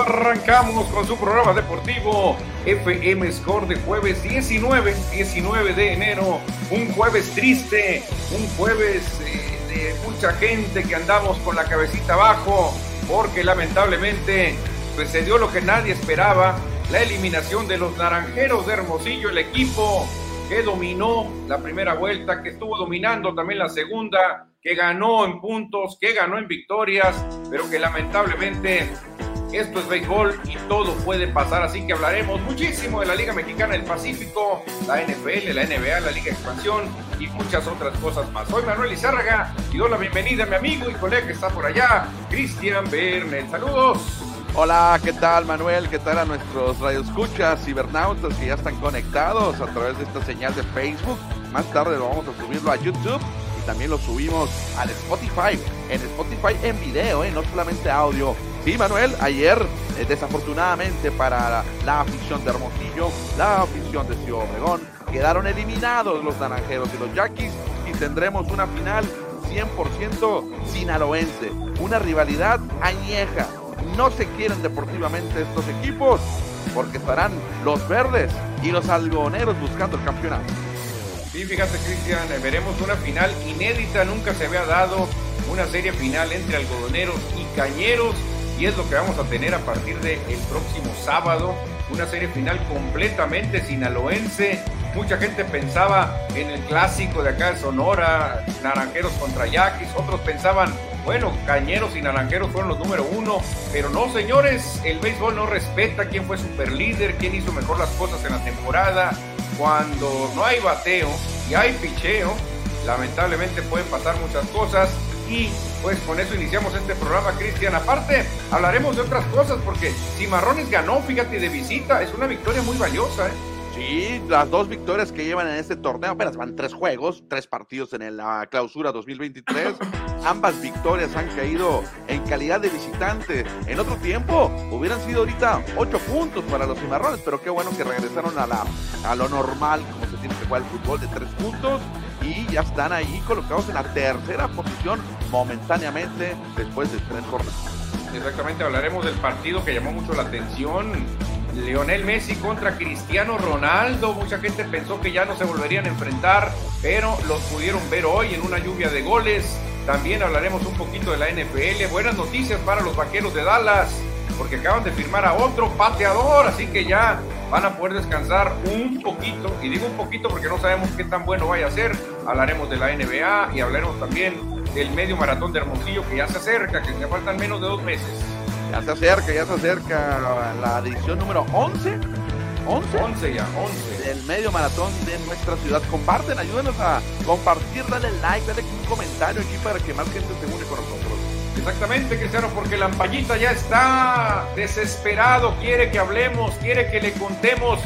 Arrancamos con su programa deportivo FM Score de jueves 19, 19 de enero, un jueves triste, un jueves eh, de mucha gente que andamos con la cabecita abajo, porque lamentablemente pues, se dio lo que nadie esperaba, la eliminación de los Naranjeros de Hermosillo, el equipo que dominó la primera vuelta, que estuvo dominando también la segunda, que ganó en puntos, que ganó en victorias, pero que lamentablemente esto es béisbol y todo puede pasar, así que hablaremos muchísimo de la Liga Mexicana del Pacífico, la NFL, la NBA, la Liga Expansión y muchas otras cosas más. Soy Manuel Izárraga y doy la bienvenida a mi amigo y colega que está por allá, Cristian Bernet. Saludos. Hola, ¿qué tal Manuel? ¿Qué tal a nuestros radioescuchas, cibernautas que ya están conectados a través de esta señal de Facebook? Más tarde lo vamos a subirlo a YouTube también lo subimos al Spotify, en Spotify en video, ¿eh? no solamente audio. Sí, Manuel, ayer, eh, desafortunadamente para la afición de Hermosillo, la afición de Ciudad Obregón, quedaron eliminados los naranjeros y los yaquis y tendremos una final 100% sinaloense, una rivalidad añeja. No se quieren deportivamente estos equipos porque estarán los verdes y los algoneros buscando el campeonato. Sí, fíjate Cristian, eh, veremos una final inédita, nunca se había dado una serie final entre algodoneros y cañeros y es lo que vamos a tener a partir del próximo sábado, una serie final completamente sinaloense. Mucha gente pensaba en el clásico de acá de Sonora, Naranjeros contra Yaquis, otros pensaban, bueno, Cañeros y Naranjeros fueron los número uno, pero no, señores, el béisbol no respeta quién fue super líder, quién hizo mejor las cosas en la temporada, cuando no hay bateo y hay picheo, lamentablemente pueden pasar muchas cosas y pues con eso iniciamos este programa, Cristian. Aparte, hablaremos de otras cosas porque Cimarrones ganó, fíjate, de visita, es una victoria muy valiosa, ¿eh? Sí, las dos victorias que llevan en este torneo, apenas van tres juegos, tres partidos en la clausura 2023. Ambas victorias han caído en calidad de visitante. En otro tiempo hubieran sido ahorita ocho puntos para los cimarrones, pero qué bueno que regresaron a, la, a lo normal, como se tiene que jugar el fútbol de tres puntos. Y ya están ahí colocados en la tercera posición momentáneamente después de tres jornadas. Exactamente, hablaremos del partido que llamó mucho la atención Leonel Messi contra Cristiano Ronaldo. Mucha gente pensó que ya no se volverían a enfrentar, pero los pudieron ver hoy en una lluvia de goles. También hablaremos un poquito de la NFL. Buenas noticias para los vaqueros de Dallas, porque acaban de firmar a otro pateador, así que ya van a poder descansar un poquito. Y digo un poquito porque no sabemos qué tan bueno vaya a ser. Hablaremos de la NBA y hablaremos también del medio maratón de Hermosillo que ya se acerca, que se faltan menos de dos meses. Ya se acerca, ya se acerca la edición número 11. 11. 11 ya, 11. El medio maratón de nuestra ciudad. Comparten, ayúdenos a compartir, dale like, dale un comentario aquí para que más gente se une con nosotros. Exactamente, Cristiano, porque la ampallita ya está desesperado, quiere que hablemos, quiere que le contemos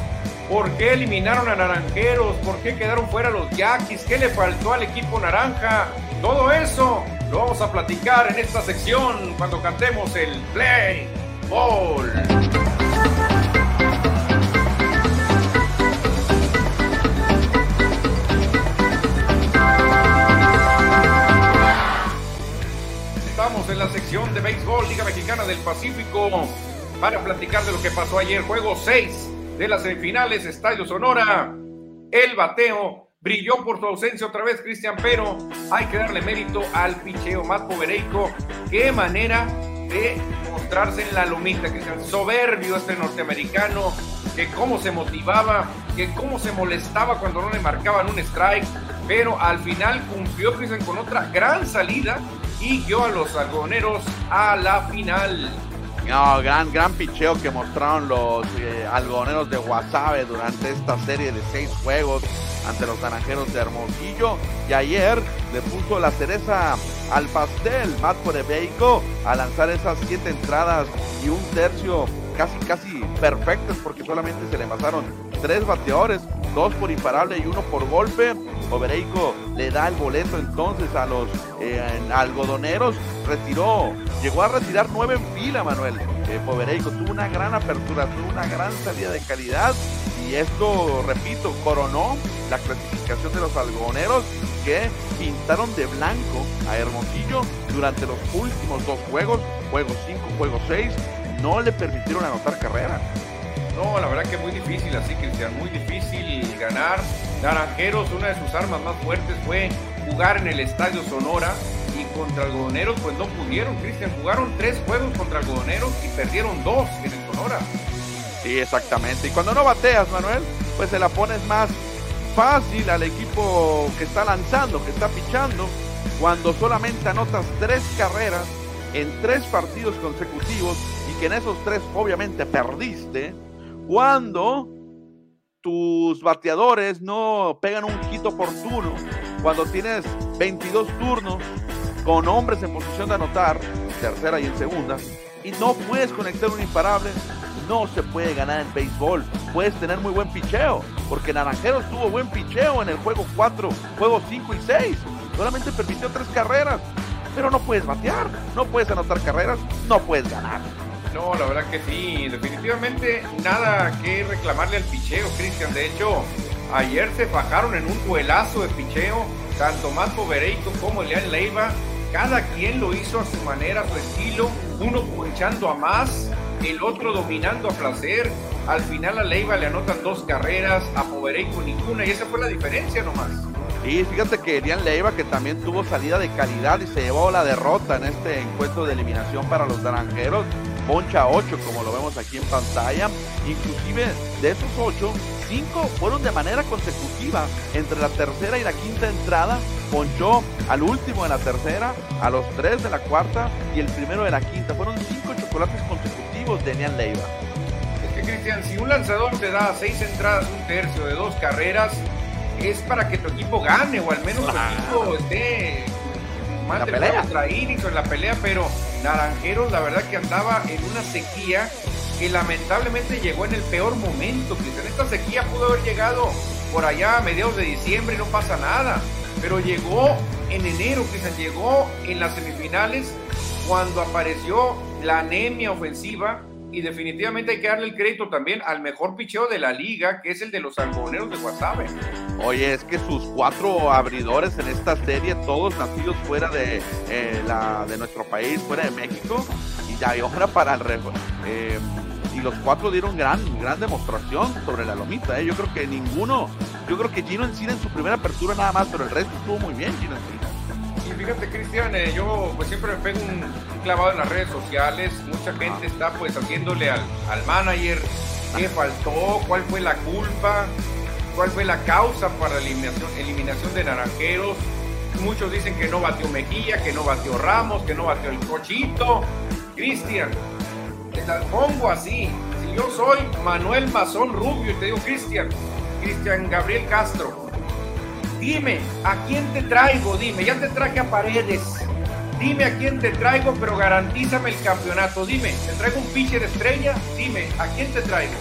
por qué eliminaron a Naranjeros, por qué quedaron fuera los Yaquis, qué le faltó al equipo naranja. Todo eso lo vamos a platicar en esta sección cuando cantemos el Play Ball. En la sección de béisbol Liga Mexicana del Pacífico para platicar de lo que pasó ayer. Juego 6 de las semifinales, Estadio Sonora. El bateo brilló por su ausencia otra vez Cristian, pero hay que darle mérito al picheo más povereico. Qué manera de mostrarse en la lomita, Cristian. Soberbio este norteamericano, que cómo se motivaba, que cómo se molestaba cuando no le marcaban un strike, pero al final cumplió Cristian con otra gran salida y guió a los algodoneros a la final. No, gran, gran picheo que mostraron los eh, algodoneros de Guasave durante esta serie de seis juegos ante los naranjeros de Hermosillo. Y ayer le puso la cereza al pastel Matt Porebeico a lanzar esas siete entradas y un tercio casi, casi perfectas porque solamente se le pasaron tres bateadores, dos por imparable y uno por golpe. Povereico le da el boleto entonces a los eh, algodoneros, retiró, llegó a retirar nueve en fila, Manuel. Eh, tuvo una gran apertura, tuvo una gran salida de calidad y esto, repito, coronó la clasificación de los algodoneros que pintaron de blanco a Hermosillo durante los últimos dos juegos, juego 5, juego 6, no le permitieron anotar carrera. No, la verdad que muy difícil así, Cristian, muy difícil ganar. Naranjeros, una de sus armas más fuertes fue jugar en el Estadio Sonora y contra Algodoneros pues no pudieron, Cristian. Jugaron tres juegos contra Algodoneros y perdieron dos en el Sonora. Sí, exactamente. Y cuando no bateas, Manuel, pues se la pones más fácil al equipo que está lanzando, que está pichando, cuando solamente anotas tres carreras en tres partidos consecutivos y que en esos tres obviamente perdiste, cuando tus bateadores no pegan un hit oportuno, cuando tienes 22 turnos con hombres en posición de anotar, tercera y en segunda, y no puedes conectar un imparable, no se puede ganar en béisbol. Puedes tener muy buen picheo, porque Naranjeros tuvo buen picheo en el juego 4, juego 5 y 6. Solamente permitió tres carreras, pero no puedes batear, no puedes anotar carreras, no puedes ganar. No, la verdad que sí, definitivamente nada que reclamarle al picheo, Cristian. De hecho, ayer se bajaron en un duelazo de picheo, tanto Mato Bereito como Elian Leiva. Cada quien lo hizo a su manera, a su estilo, uno punchando a más, el otro dominando a placer. Al final a Leiva le anotan dos carreras, a Povereico ninguna, y esa fue la diferencia nomás. Y fíjate que Elian Leiva, que también tuvo salida de calidad y se llevó la derrota en este encuentro de eliminación para los naranjeros, poncha 8, como lo vemos aquí en pantalla. Inclusive de esos 8, 5 fueron de manera consecutiva. Entre la tercera y la quinta entrada, ponchó al último de la tercera, a los 3 de la cuarta y el primero de la quinta. Fueron 5 chocolates consecutivos de Nian Leiva. Es que, Cristian, si un lanzador te da 6 entradas, un tercio de dos carreras, es para que tu equipo gane o al menos tu equipo esté más de contra en la pelea, pero Naranjeros la verdad que andaba en una sequía que lamentablemente llegó en el peor momento, En Esta sequía pudo haber llegado por allá a mediados de diciembre y no pasa nada, pero llegó en enero, Cristian, llegó en las semifinales cuando apareció la anemia ofensiva y definitivamente hay que darle el crédito también al mejor picheo de la liga, que es el de los algodoneros de Guasave. Oye, es que sus cuatro abridores en esta serie, todos nacidos fuera de, eh, la, de nuestro país, fuera de México, y ya hay obra para el eh, y los cuatro dieron gran, gran demostración sobre la lomita. Eh. Yo creo que ninguno, yo creo que Gino Encina en su primera apertura nada más, pero el resto estuvo muy bien, Gino Encina. Y fíjate, Cristian, eh, yo pues siempre me pego un, clavado en las redes sociales. Mucha gente está pues haciéndole al, al manager qué faltó, cuál fue la culpa, cuál fue la causa para la eliminación, eliminación de Naranjeros. Muchos dicen que no batió Mejía, que no batió Ramos, que no batió el Cochito. Cristian, te la pongo así. Si yo soy Manuel Mazón Rubio y te digo Cristian, Cristian Gabriel Castro, Dime, ¿a quién te traigo? Dime, ya te traje a Paredes. Dime a quién te traigo, pero garantízame el campeonato. Dime, ¿te traigo un pitcher estrella? Dime, ¿a quién te traigo?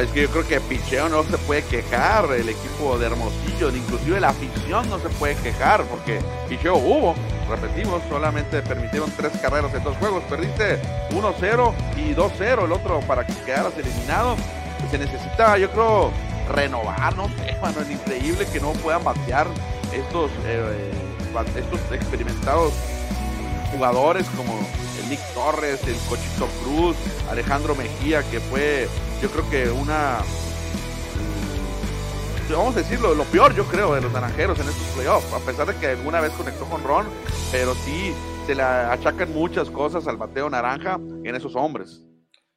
Es que yo creo que picheo no se puede quejar, el equipo de Hermosillo, inclusive la afición no se puede quejar, porque picheo hubo, repetimos, solamente permitieron tres carreras en dos juegos, perdiste 1-0 y 2-0 el otro para que quedaras eliminado. Se necesita, yo creo, renovar, no sé, mano, es increíble que no puedan batear estos, eh, estos experimentados jugadores como el Nick Torres, el Cochito Cruz, Alejandro Mejía, que fue, yo creo que una, mm, vamos a decirlo, lo peor yo creo de los naranjeros en estos playoffs, a pesar de que alguna vez conectó con Ron, pero sí se le achacan muchas cosas al bateo naranja en esos hombres.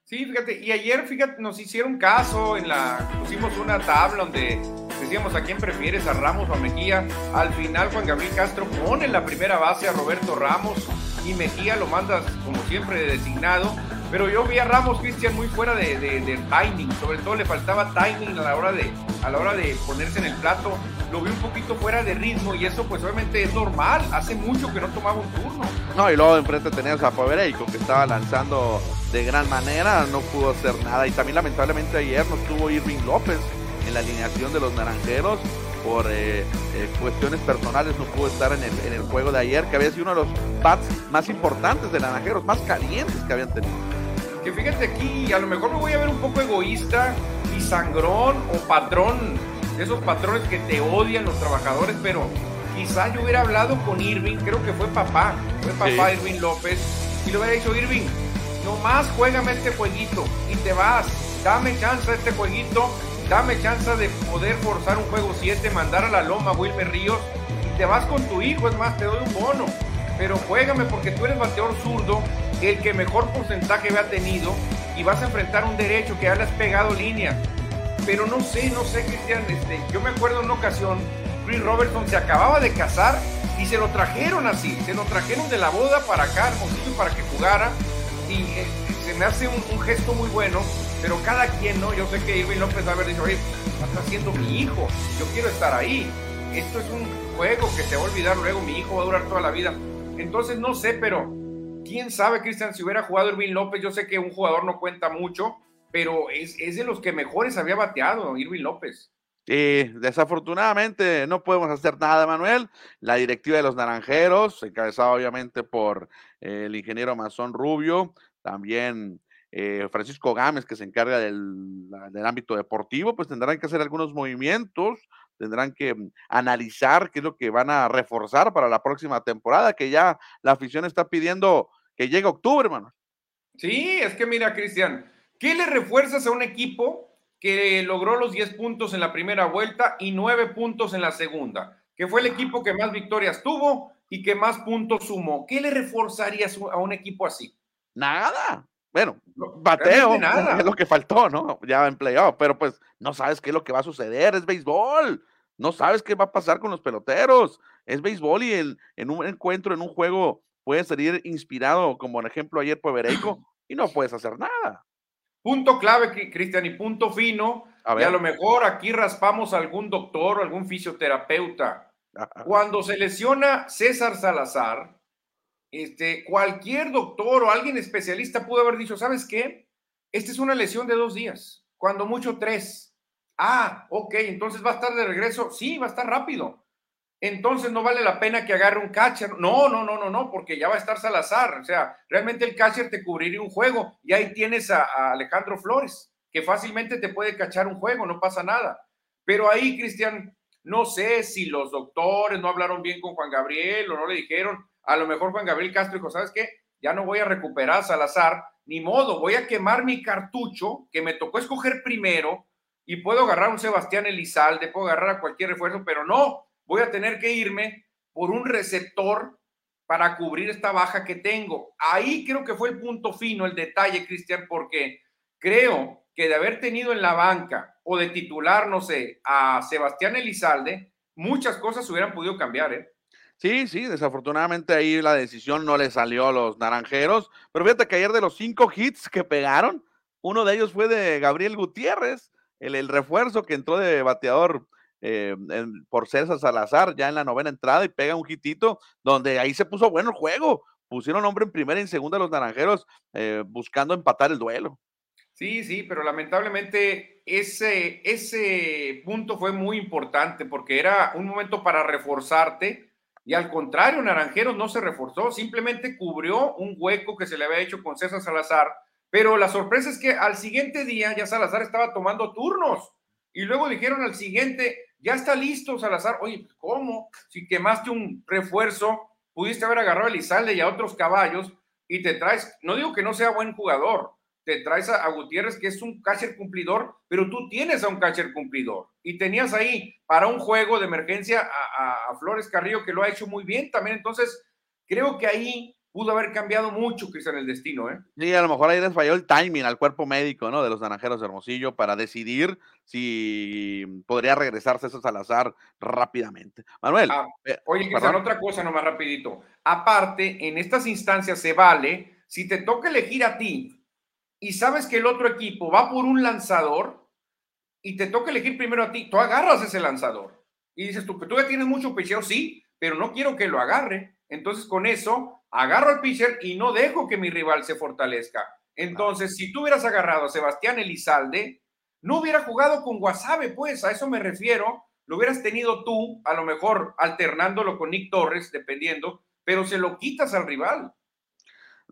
Sí, fíjate, y ayer, fíjate, nos hicieron caso, en la, pusimos una tabla donde decíamos a quién prefieres, a Ramos o a Mejía. Al final Juan Gabriel Castro pone la primera base a Roberto Ramos y Mejía lo mandas como siempre designado. Pero yo vi a Ramos Cristian muy fuera de, de, timing, sobre todo le faltaba timing a la hora de, a la hora de ponerse en el plato. Lo vi un poquito fuera de ritmo y eso pues obviamente es normal. Hace mucho que no tomaba un turno. No, y luego enfrente tenías a Povereico que estaba lanzando de gran manera, no pudo hacer nada. Y también lamentablemente ayer no estuvo Irving López, en la alineación de los naranjeros. Por eh, eh, cuestiones personales no pudo estar en el, en el juego de ayer, que había sido uno de los bats más importantes de naranjeros, más calientes que habían tenido. Que fíjate aquí, a lo mejor me voy a ver un poco egoísta y sangrón o patrón, de esos patrones que te odian los trabajadores, pero quizá yo hubiera hablado con Irving, creo que fue papá, fue papá Irving López, y le hubiera dicho, Irving, nomás juégame este jueguito y te vas, dame chance a este jueguito, dame chance de poder forzar un juego 7, mandar a la loma a Wilmer Ríos y te vas con tu hijo, es más, te doy un bono, pero juégame porque tú eres bateador zurdo, el que mejor porcentaje había tenido y vas a enfrentar un derecho que ya le has pegado línea. Pero no sé, no sé, Cristian, este, yo me acuerdo en una ocasión Chris Robertson se acababa de casar y se lo trajeron así, se lo trajeron de la boda para acá, para que jugara. Y eh, se me hace un, gesto muy bueno, pero cada quien, ¿no? Yo sé que Irving López va a haber dicho, oye, está haciendo mi hijo, yo quiero estar ahí. Esto es un juego que se va a olvidar luego, mi hijo va a durar toda la vida. Entonces, no sé, pero quién sabe, Cristian, si hubiera jugado Irving López, yo sé que un jugador no cuenta mucho, pero es, es de los que mejores había bateado, Irving López. Y desafortunadamente no podemos hacer nada, Manuel. La directiva de los Naranjeros, encabezada obviamente por eh, el ingeniero Mazón Rubio, también eh, Francisco Gámez, que se encarga del, del, ámbito deportivo, pues tendrán que hacer algunos movimientos, tendrán que mm, analizar qué es lo que van a reforzar para la próxima temporada, que ya la afición está pidiendo que llegue octubre, Manuel. Sí, es que mira, Cristian, ¿qué le refuerzas a un equipo que logró los 10 puntos en la primera vuelta y 9 puntos en la segunda, que fue el equipo que más victorias tuvo y que más puntos sumó. ¿Qué le reforzarías a un equipo así? Nada. Bueno, bateo nada. es lo que faltó, ¿no? Ya en playoff, pero pues no sabes qué es lo que va a suceder, es béisbol. No sabes qué va a pasar con los peloteros. Es béisbol y el, en un encuentro, en un juego, puedes salir inspirado, como por ejemplo ayer Pueblereco, y no puedes hacer nada. Punto clave, Cristian, y punto fino. A y a lo mejor aquí raspamos a algún doctor o algún fisioterapeuta. Cuando se lesiona César Salazar, este, cualquier doctor o alguien especialista pudo haber dicho, ¿sabes qué? Esta es una lesión de dos días, cuando mucho tres. Ah, ok, entonces va a estar de regreso. Sí, va a estar rápido entonces no vale la pena que agarre un catcher. No, no, no, no, no, porque ya va a estar Salazar. O sea, realmente el catcher te cubriría un juego y ahí tienes a, Alejandro Flores, que fácilmente te puede cachar un juego, no pasa nada. Pero ahí, Cristian, no sé si los doctores no hablaron bien con Juan Gabriel o no le dijeron. A lo mejor Juan Gabriel Castro dijo, ¿sabes qué? Ya no voy a recuperar a Salazar, ni modo, voy a quemar mi cartucho que me tocó escoger primero y puedo agarrar a un Sebastián Elizalde, puedo agarrar a cualquier refuerzo, pero no, voy a tener que irme por un receptor para cubrir esta baja que tengo. Ahí creo que fue el punto fino, el detalle, Cristian, porque creo que de haber tenido en la banca o de titular, no sé, a Sebastián Elizalde, muchas cosas hubieran podido cambiar, ¿eh? Sí, sí, desafortunadamente ahí la decisión no le salió a los naranjeros, pero fíjate que ayer de los cinco hits que pegaron, uno de ellos fue de Gabriel Gutiérrez, el, refuerzo que entró de bateador eh, por César Salazar ya en la novena entrada y pega un hitito donde ahí se puso bueno el juego. Pusieron hombre en primera y en segunda los naranjeros eh, buscando empatar el duelo. Sí, sí, pero lamentablemente ese, ese punto fue muy importante porque era un momento para reforzarte y al contrario, Naranjeros no se reforzó, simplemente cubrió un hueco que se le había hecho con César Salazar, pero la sorpresa es que al siguiente día ya Salazar estaba tomando turnos y luego dijeron al siguiente, ya está listo Salazar. Oye, ¿cómo? Si quemaste un refuerzo, pudiste haber agarrado a Elizalde y a otros caballos y te traes, no digo que no sea buen jugador, te traes a, Gutiérrez que es un catcher cumplidor, pero tú tienes a un catcher cumplidor y tenías ahí para un juego de emergencia a, Flores Carrillo que lo ha hecho muy bien también. Entonces, creo que ahí pudo haber cambiado mucho, Cristian, el destino, ¿eh? Sí, a lo mejor ahí les falló el timing al cuerpo médico, ¿no? De los naranjeros de Hermosillo para decidir si podría regresarse eso Salazar rápidamente. Manuel. Ah, eh, oye, Cristian, otra cosa nomás rapidito. Aparte, en estas instancias se vale, si te toca elegir a ti y sabes que el otro equipo va por un lanzador y te toca elegir primero a ti, tú agarras ese lanzador y dices tú que tú ya tienes mucho picheo, sí, pero no quiero que lo agarre. Entonces, con eso agarro al pitcher y no dejo que mi rival se fortalezca. Entonces, si tú hubieras agarrado a Sebastián Elizalde, no hubiera jugado con Guasave, pues, a eso me refiero. Lo hubieras tenido tú, a lo mejor alternándolo con Nick Torres, dependiendo, pero se lo quitas al rival.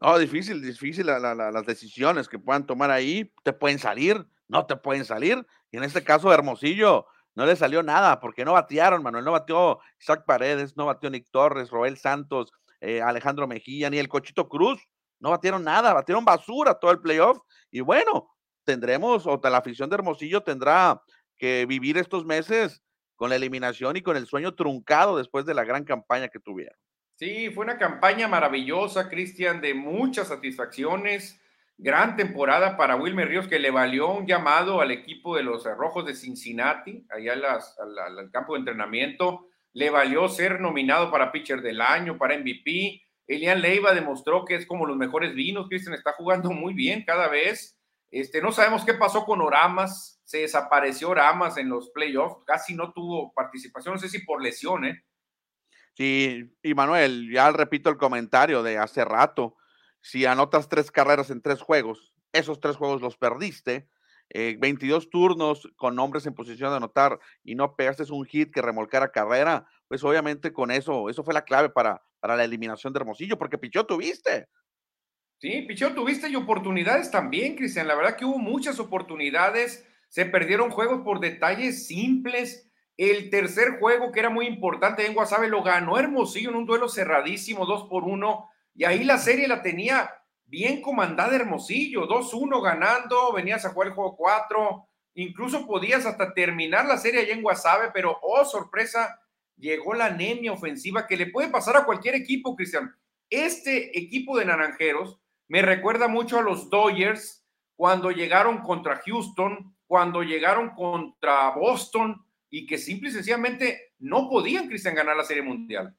No, difícil, difícil las decisiones que puedan tomar ahí. Te pueden salir, no te pueden salir. Y en este caso, Hermosillo, no le salió nada porque no batearon, Manuel. No batió Isaac Paredes, no batió Nick Torres, Roel Santos, eh, Alejandro Mejía, ni el Cochito Cruz. No batieron nada, batieron basura todo el playoff. Y bueno, tendremos, o la afición de Hermosillo tendrá que vivir estos meses con la eliminación y con el sueño truncado después de la gran campaña que tuvieron. Sí, fue una campaña maravillosa, Cristian, de muchas satisfacciones. Gran temporada para Wilmer Ríos, que le valió un llamado al equipo de los Rojos de Cincinnati, allá al campo de entrenamiento. Le valió ser nominado para pitcher del año, para MVP. Elian Leiva demostró que es como los mejores vinos. Cristian está jugando muy bien cada vez. Este, no sabemos qué pasó con Oramas. Se desapareció Oramas en los playoffs. Casi no tuvo participación. No sé si por lesión, ¿eh? Sí, y Manuel, ya repito el comentario de hace rato. Si anotas tres carreras en tres juegos, esos tres juegos los perdiste. 22 eh, turnos con hombres en posición de anotar y no pegaste un hit que remolcara carrera, pues obviamente con eso, eso fue la clave para, para la eliminación de Hermosillo, porque Pichó tuviste. Sí, Pichó tuviste y oportunidades también, Cristian. La verdad que hubo muchas oportunidades, se perdieron juegos por detalles simples el tercer juego, que era muy importante en Guasave, lo ganó Hermosillo en un duelo cerradísimo, 2 por 1. Y ahí la serie la tenía bien comandada Hermosillo, 2-1 ganando, venías a jugar el juego 4. Incluso podías hasta terminar la serie allá en Guasave, pero oh, sorpresa, llegó la anemia ofensiva que le puede pasar a cualquier equipo, Cristian. Este equipo de Naranjeros me recuerda mucho a los Dodgers cuando llegaron contra Houston, cuando llegaron contra Boston y que simple y sencillamente no podían, Cristian, ganar la Serie Mundial.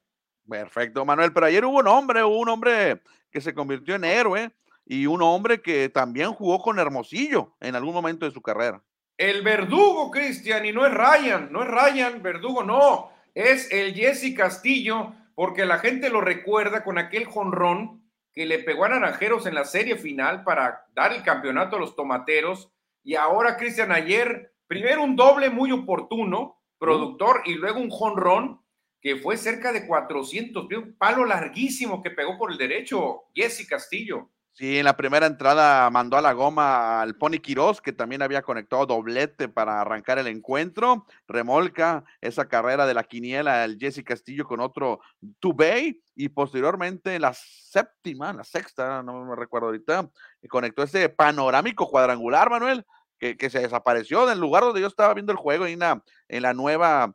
Perfecto, Manuel, pero ayer hubo un hombre, hubo un hombre que se convirtió en héroe y un hombre que también jugó con Hermosillo en algún momento de su carrera. El verdugo, Cristian, y no es Ryan, no es Ryan, verdugo, no, es el Jesse Castillo, porque la gente lo recuerda con aquel jonrón que le pegó a Naranjeros en la serie final para dar el campeonato a los tomateros. Y ahora, Cristian, ayer primero un doble muy oportuno, productor, y luego un jonrón que fue cerca de 400, un palo larguísimo que pegó por el derecho, Jesse Castillo. Sí, en la primera entrada mandó a la goma al Pony Quiroz, que también había conectado doblete para arrancar el encuentro. Remolca esa carrera de la quiniela el Jesse Castillo con otro Tubey. Y posteriormente la séptima, la sexta, no me recuerdo ahorita, conectó ese panorámico cuadrangular, Manuel, que, se desapareció del lugar donde yo estaba viendo el juego, en la, en la nueva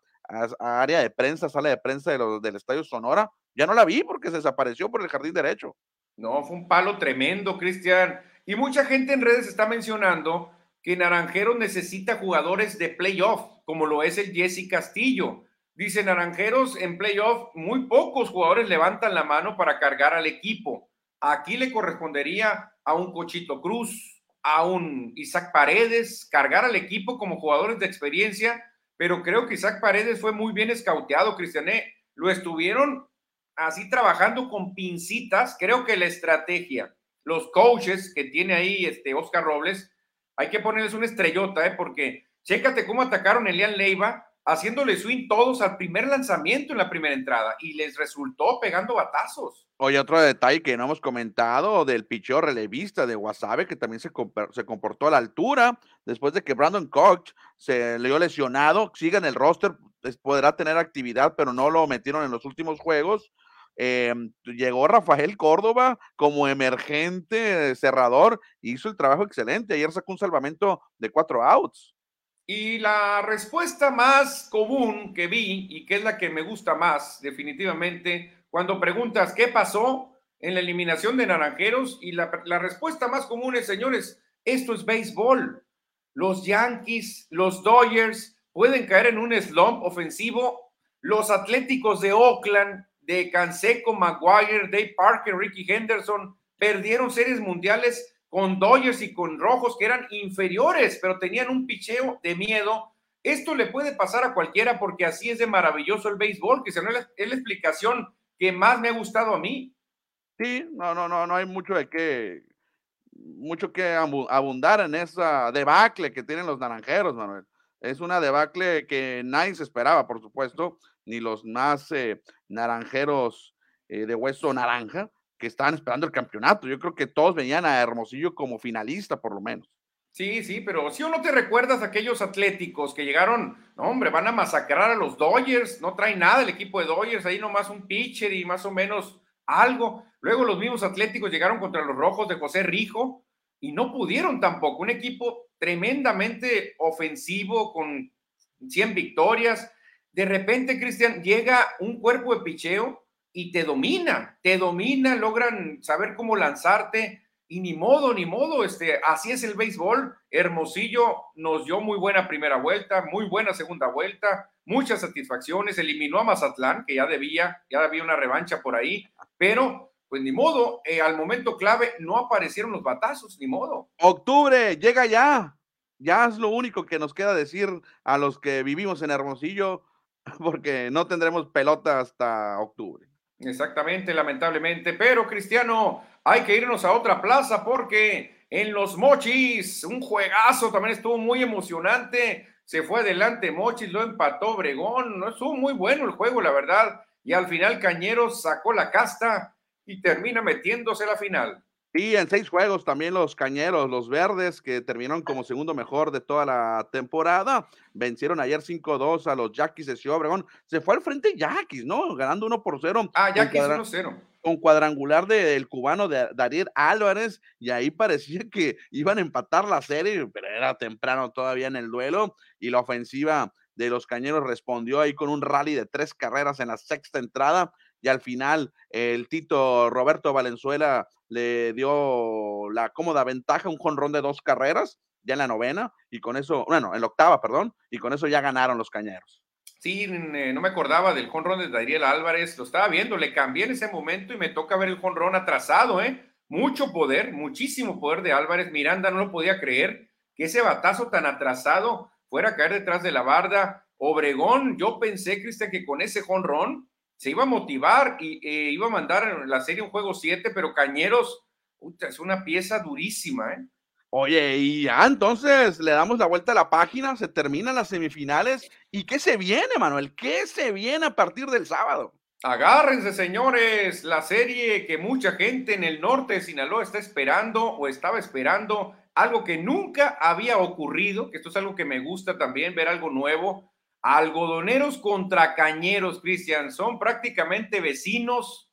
área de prensa, sala de prensa de del Estadio Sonora. Ya no la vi porque se desapareció por el jardín derecho. No, fue un palo tremendo, Cristian. Y mucha gente en redes está mencionando que Naranjeros necesita jugadores de playoff, como lo es el Jesse Castillo. Dice Naranjeros en playoff, muy pocos jugadores levantan la mano para cargar al equipo. Aquí le correspondería a un Cochito Cruz, a un Isaac Paredes, cargar al equipo como jugadores de experiencia, pero creo que Isaac Paredes fue muy bien escauteado, Cristiané. Lo estuvieron así trabajando con pincitas. Creo que la estrategia, los coaches que tiene ahí este Oscar Robles, hay que ponerles una estrellota, ¿eh? porque chécate cómo atacaron Elian Leiva haciéndole swing todos al primer lanzamiento en la primera entrada y les resultó pegando batazos. Oye, otro detalle que no hemos comentado del picheo relevista de Wasabe, que también se, se comportó a la altura, después de que Brandon Koch se le dio lesionado, siga en el roster, podrá tener actividad, pero no lo metieron en los últimos juegos. Em, llegó Rafael Córdoba como emergente cerrador, hizo el trabajo excelente. Ayer sacó un salvamento de cuatro outs. Y la respuesta más común que vi y que es la que me gusta más definitivamente, cuando preguntas qué pasó en la eliminación de Naranjeros y la, respuesta más común es, señores, esto es béisbol. Los Yankees, los Dodgers pueden caer en un slump ofensivo. Los Atléticos de Oakland, de Canseco, Maguire, Dave Parker, Ricky Henderson, perdieron series mundiales con Dodgers y con Rojos que eran inferiores, pero tenían un picheo de miedo. Esto le puede pasar a cualquiera porque así es de maravilloso el béisbol, que es la, es la explicación que más me ha gustado a mí. Sí, no, no, no, no hay mucho de qué, mucho que abundar en esa debacle que tienen los naranjeros, Manuel. Es una debacle que nadie se esperaba, por supuesto, ni los más eh, naranjeros eh, de hueso naranja que estaban esperando el campeonato. Yo creo que todos venían a Hermosillo como finalista, por lo menos. Sí, sí, pero si ¿sí o no te recuerdas aquellos atléticos que llegaron, no, hombre, van a masacrar a los Dodgers, no trae nada el equipo de Dodgers, ahí nomás un pitcher y más o menos algo. Luego los mismos atléticos llegaron contra los rojos de José Rijo y no pudieron tampoco. Un equipo tremendamente ofensivo con 100 victorias. De repente, Cristian, llega un cuerpo de picheo y te domina, te domina, logran saber cómo lanzarte y ni modo, ni modo, este, así es el béisbol. Hermosillo nos dio muy buena primera vuelta, muy buena segunda vuelta, muchas satisfacciones, eliminó a Mazatlán, que ya debía, ya había una revancha por ahí, pero pues ni modo, eh, al momento clave no aparecieron los batazos, ni modo. Octubre, llega ya, ya es lo único que nos queda decir a los que vivimos en Hermosillo, porque no tendremos pelota hasta octubre. Exactamente, lamentablemente, pero Cristiano, hay que irnos a otra plaza porque en los Mochis, un juegazo también estuvo muy emocionante. Se fue adelante Mochis, lo empató Obregón. No estuvo muy bueno el juego, la verdad. Y al final Cañeros sacó la casta y termina metiéndose a la final. Sí, en seis juegos también los Cañeros, los Verdes, que terminaron como segundo mejor de toda la temporada, vencieron ayer 5-2 a los Yaquis de Ciudad Obregón. Se fue al frente Yaquis, ¿no? Ganando 1 por 0. Ah, Yaquis 1-0 con cuadrangular del cubano de Álvarez, y ahí parecía que iban a empatar la serie, pero era temprano todavía en el duelo, y la ofensiva de los Cañeros respondió ahí con un rally de tres carreras en la sexta entrada, y al final el Tito Roberto Valenzuela le dio la cómoda ventaja, un jonrón de dos carreras, ya en la novena, y con eso, bueno, en la octava, perdón, y con eso ya ganaron los Cañeros. Sí, eh, no me acordaba del jonrón de Dariel Álvarez, lo estaba viendo, le cambié en ese momento y me toca ver el jonrón atrasado, ¿eh? Mucho poder, muchísimo poder de Álvarez. Miranda no lo podía creer que ese batazo tan atrasado fuera a caer detrás de la barda. Obregón, yo pensé, Cristian, que con ese jonrón se iba a motivar y eh, iba a mandar la serie un juego 7, pero Cañeros, es una pieza durísima, ¿eh? Oye, y ya entonces le damos la vuelta a la página, se terminan las semifinales. ¿Y qué se viene, Manuel? ¿Qué se viene a partir del sábado? Agárrense, señores, la serie que mucha gente en el norte de Sinaloa está esperando o estaba esperando, algo que nunca había ocurrido, que esto es algo que me gusta también, ver algo nuevo. Algodoneros contra cañeros, Cristian, son prácticamente vecinos,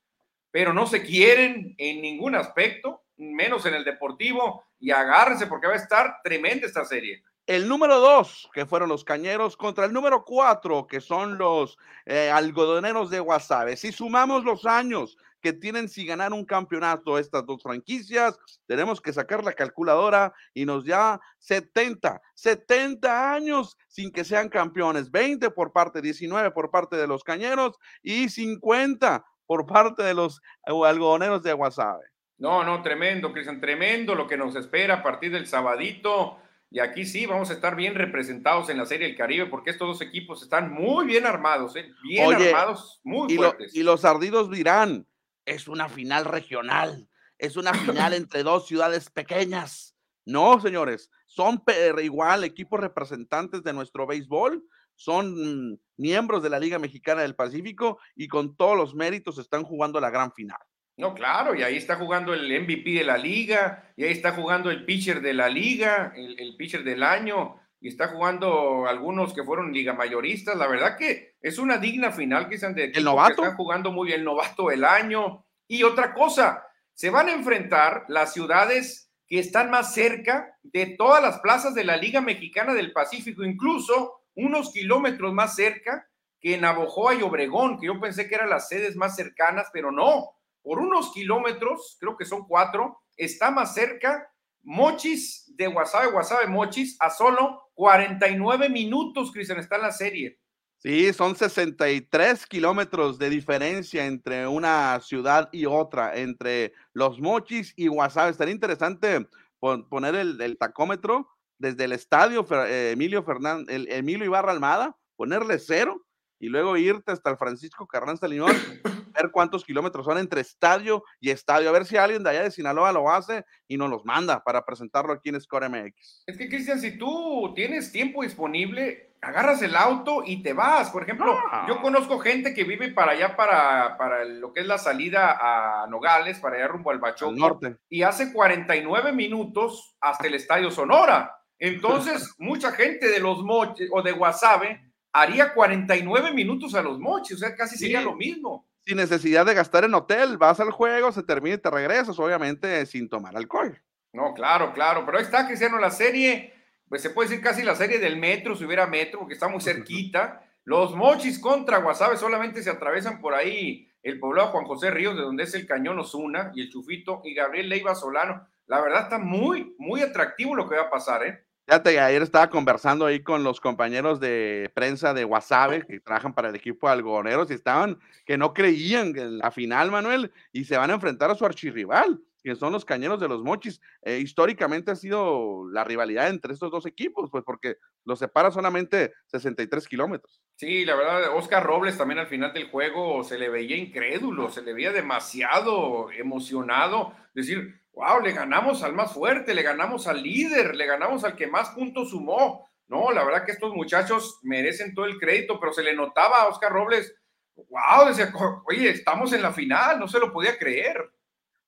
pero no se quieren en ningún aspecto menos en el deportivo, y agárrense porque va a estar tremenda esta serie. El número dos, que fueron los cañeros, contra el número cuatro, que son los eh, algodoneros de Guasave. Si sumamos los años que tienen si ganar un campeonato estas dos franquicias, tenemos que sacar la calculadora y nos da 70, 70 años sin que sean campeones, 20 por parte, 19 por parte de los cañeros y 50 por parte de los algodoneros de Guasave. No, no, tremendo, Cristian, tremendo lo que nos espera a partir del sabadito. Y aquí sí vamos a estar bien representados en la Serie del Caribe porque estos dos equipos están muy bien armados, ¿eh? bien armados, muy y fuertes. y los ardidos dirán, es una final regional, es una final entre dos ciudades pequeñas. No, señores, son igual equipos representantes de nuestro béisbol, son miembros de la Liga Mexicana del Pacífico y con todos los méritos están jugando la gran final. No, claro, y ahí está jugando el MVP de la liga, y ahí está jugando el pitcher de la liga, el, pitcher del año, y está jugando algunos que fueron liga mayoristas. La verdad que es una digna final que de el novato están jugando muy bien, el novato del año. Y otra cosa, se van a enfrentar las ciudades que están más cerca de todas las plazas de la Liga Mexicana del Pacífico, incluso unos kilómetros más cerca que Navojoa y Obregón, que yo pensé que eran las sedes más cercanas, pero no por unos kilómetros, creo que son cuatro, está más cerca Mochis de Guasave, Guasave Mochis, a solo 49 minutos, Cristian, está en la serie. Sí, son 63 kilómetros de diferencia entre una ciudad y otra, entre los Mochis y Guasave. Estaría interesante poner el, tacómetro desde el estadio eh, Emilio Fernández, el Emilio Ibarra Almada, ponerle cero y luego irte hasta el Francisco Carranza Limón, ver cuántos kilómetros son entre estadio y estadio, a ver si alguien de allá de Sinaloa lo hace y nos los manda para presentarlo aquí en Score MX. Es que, Cristian, si tú tienes tiempo disponible, agarras el auto y te vas. Por ejemplo, yo conozco gente que vive para allá, para, para lo que es la salida a Nogales, para allá rumbo al Bachoco. norte. Y hace 49 minutos hasta el Estadio Sonora. Entonces, mucha gente de los moches o de Guasave haría 49 minutos a los moches, o sea, casi sería lo mismo. Sin necesidad de gastar en hotel, vas al juego, se termina y te regresas, obviamente sin tomar alcohol. No, claro, claro, pero ahí está, Cristiano, la serie pues se puede decir casi la serie del metro, si hubiera metro, porque está muy cerquita. Los mochis contra Guasave solamente se atravesan por ahí el poblado Juan José Ríos, de donde es el cañón Osuna y el Chufito y Gabriel Leiva Solano. La verdad está muy, muy atractivo lo que va a pasar, ¿eh? Fíjate, ayer estaba conversando ahí con los compañeros de prensa de Guasave que trabajan para el equipo de algodoneros y estaban que no creían en la final, Manuel, y se van a enfrentar a su archirrival que son los cañeros de los mochis. Eh, históricamente ha sido la rivalidad entre estos dos equipos, pues porque los separa solamente 63 kilómetros. Sí, la verdad, Oscar Robles también al final del juego se le veía incrédulo, se le veía demasiado emocionado, decir, wow, le ganamos al más fuerte, le ganamos al líder, le ganamos al que más puntos sumó. No, la verdad que estos muchachos merecen todo el crédito, pero se le notaba a Oscar Robles, wow, decía, oye, estamos en la final, no se lo podía creer.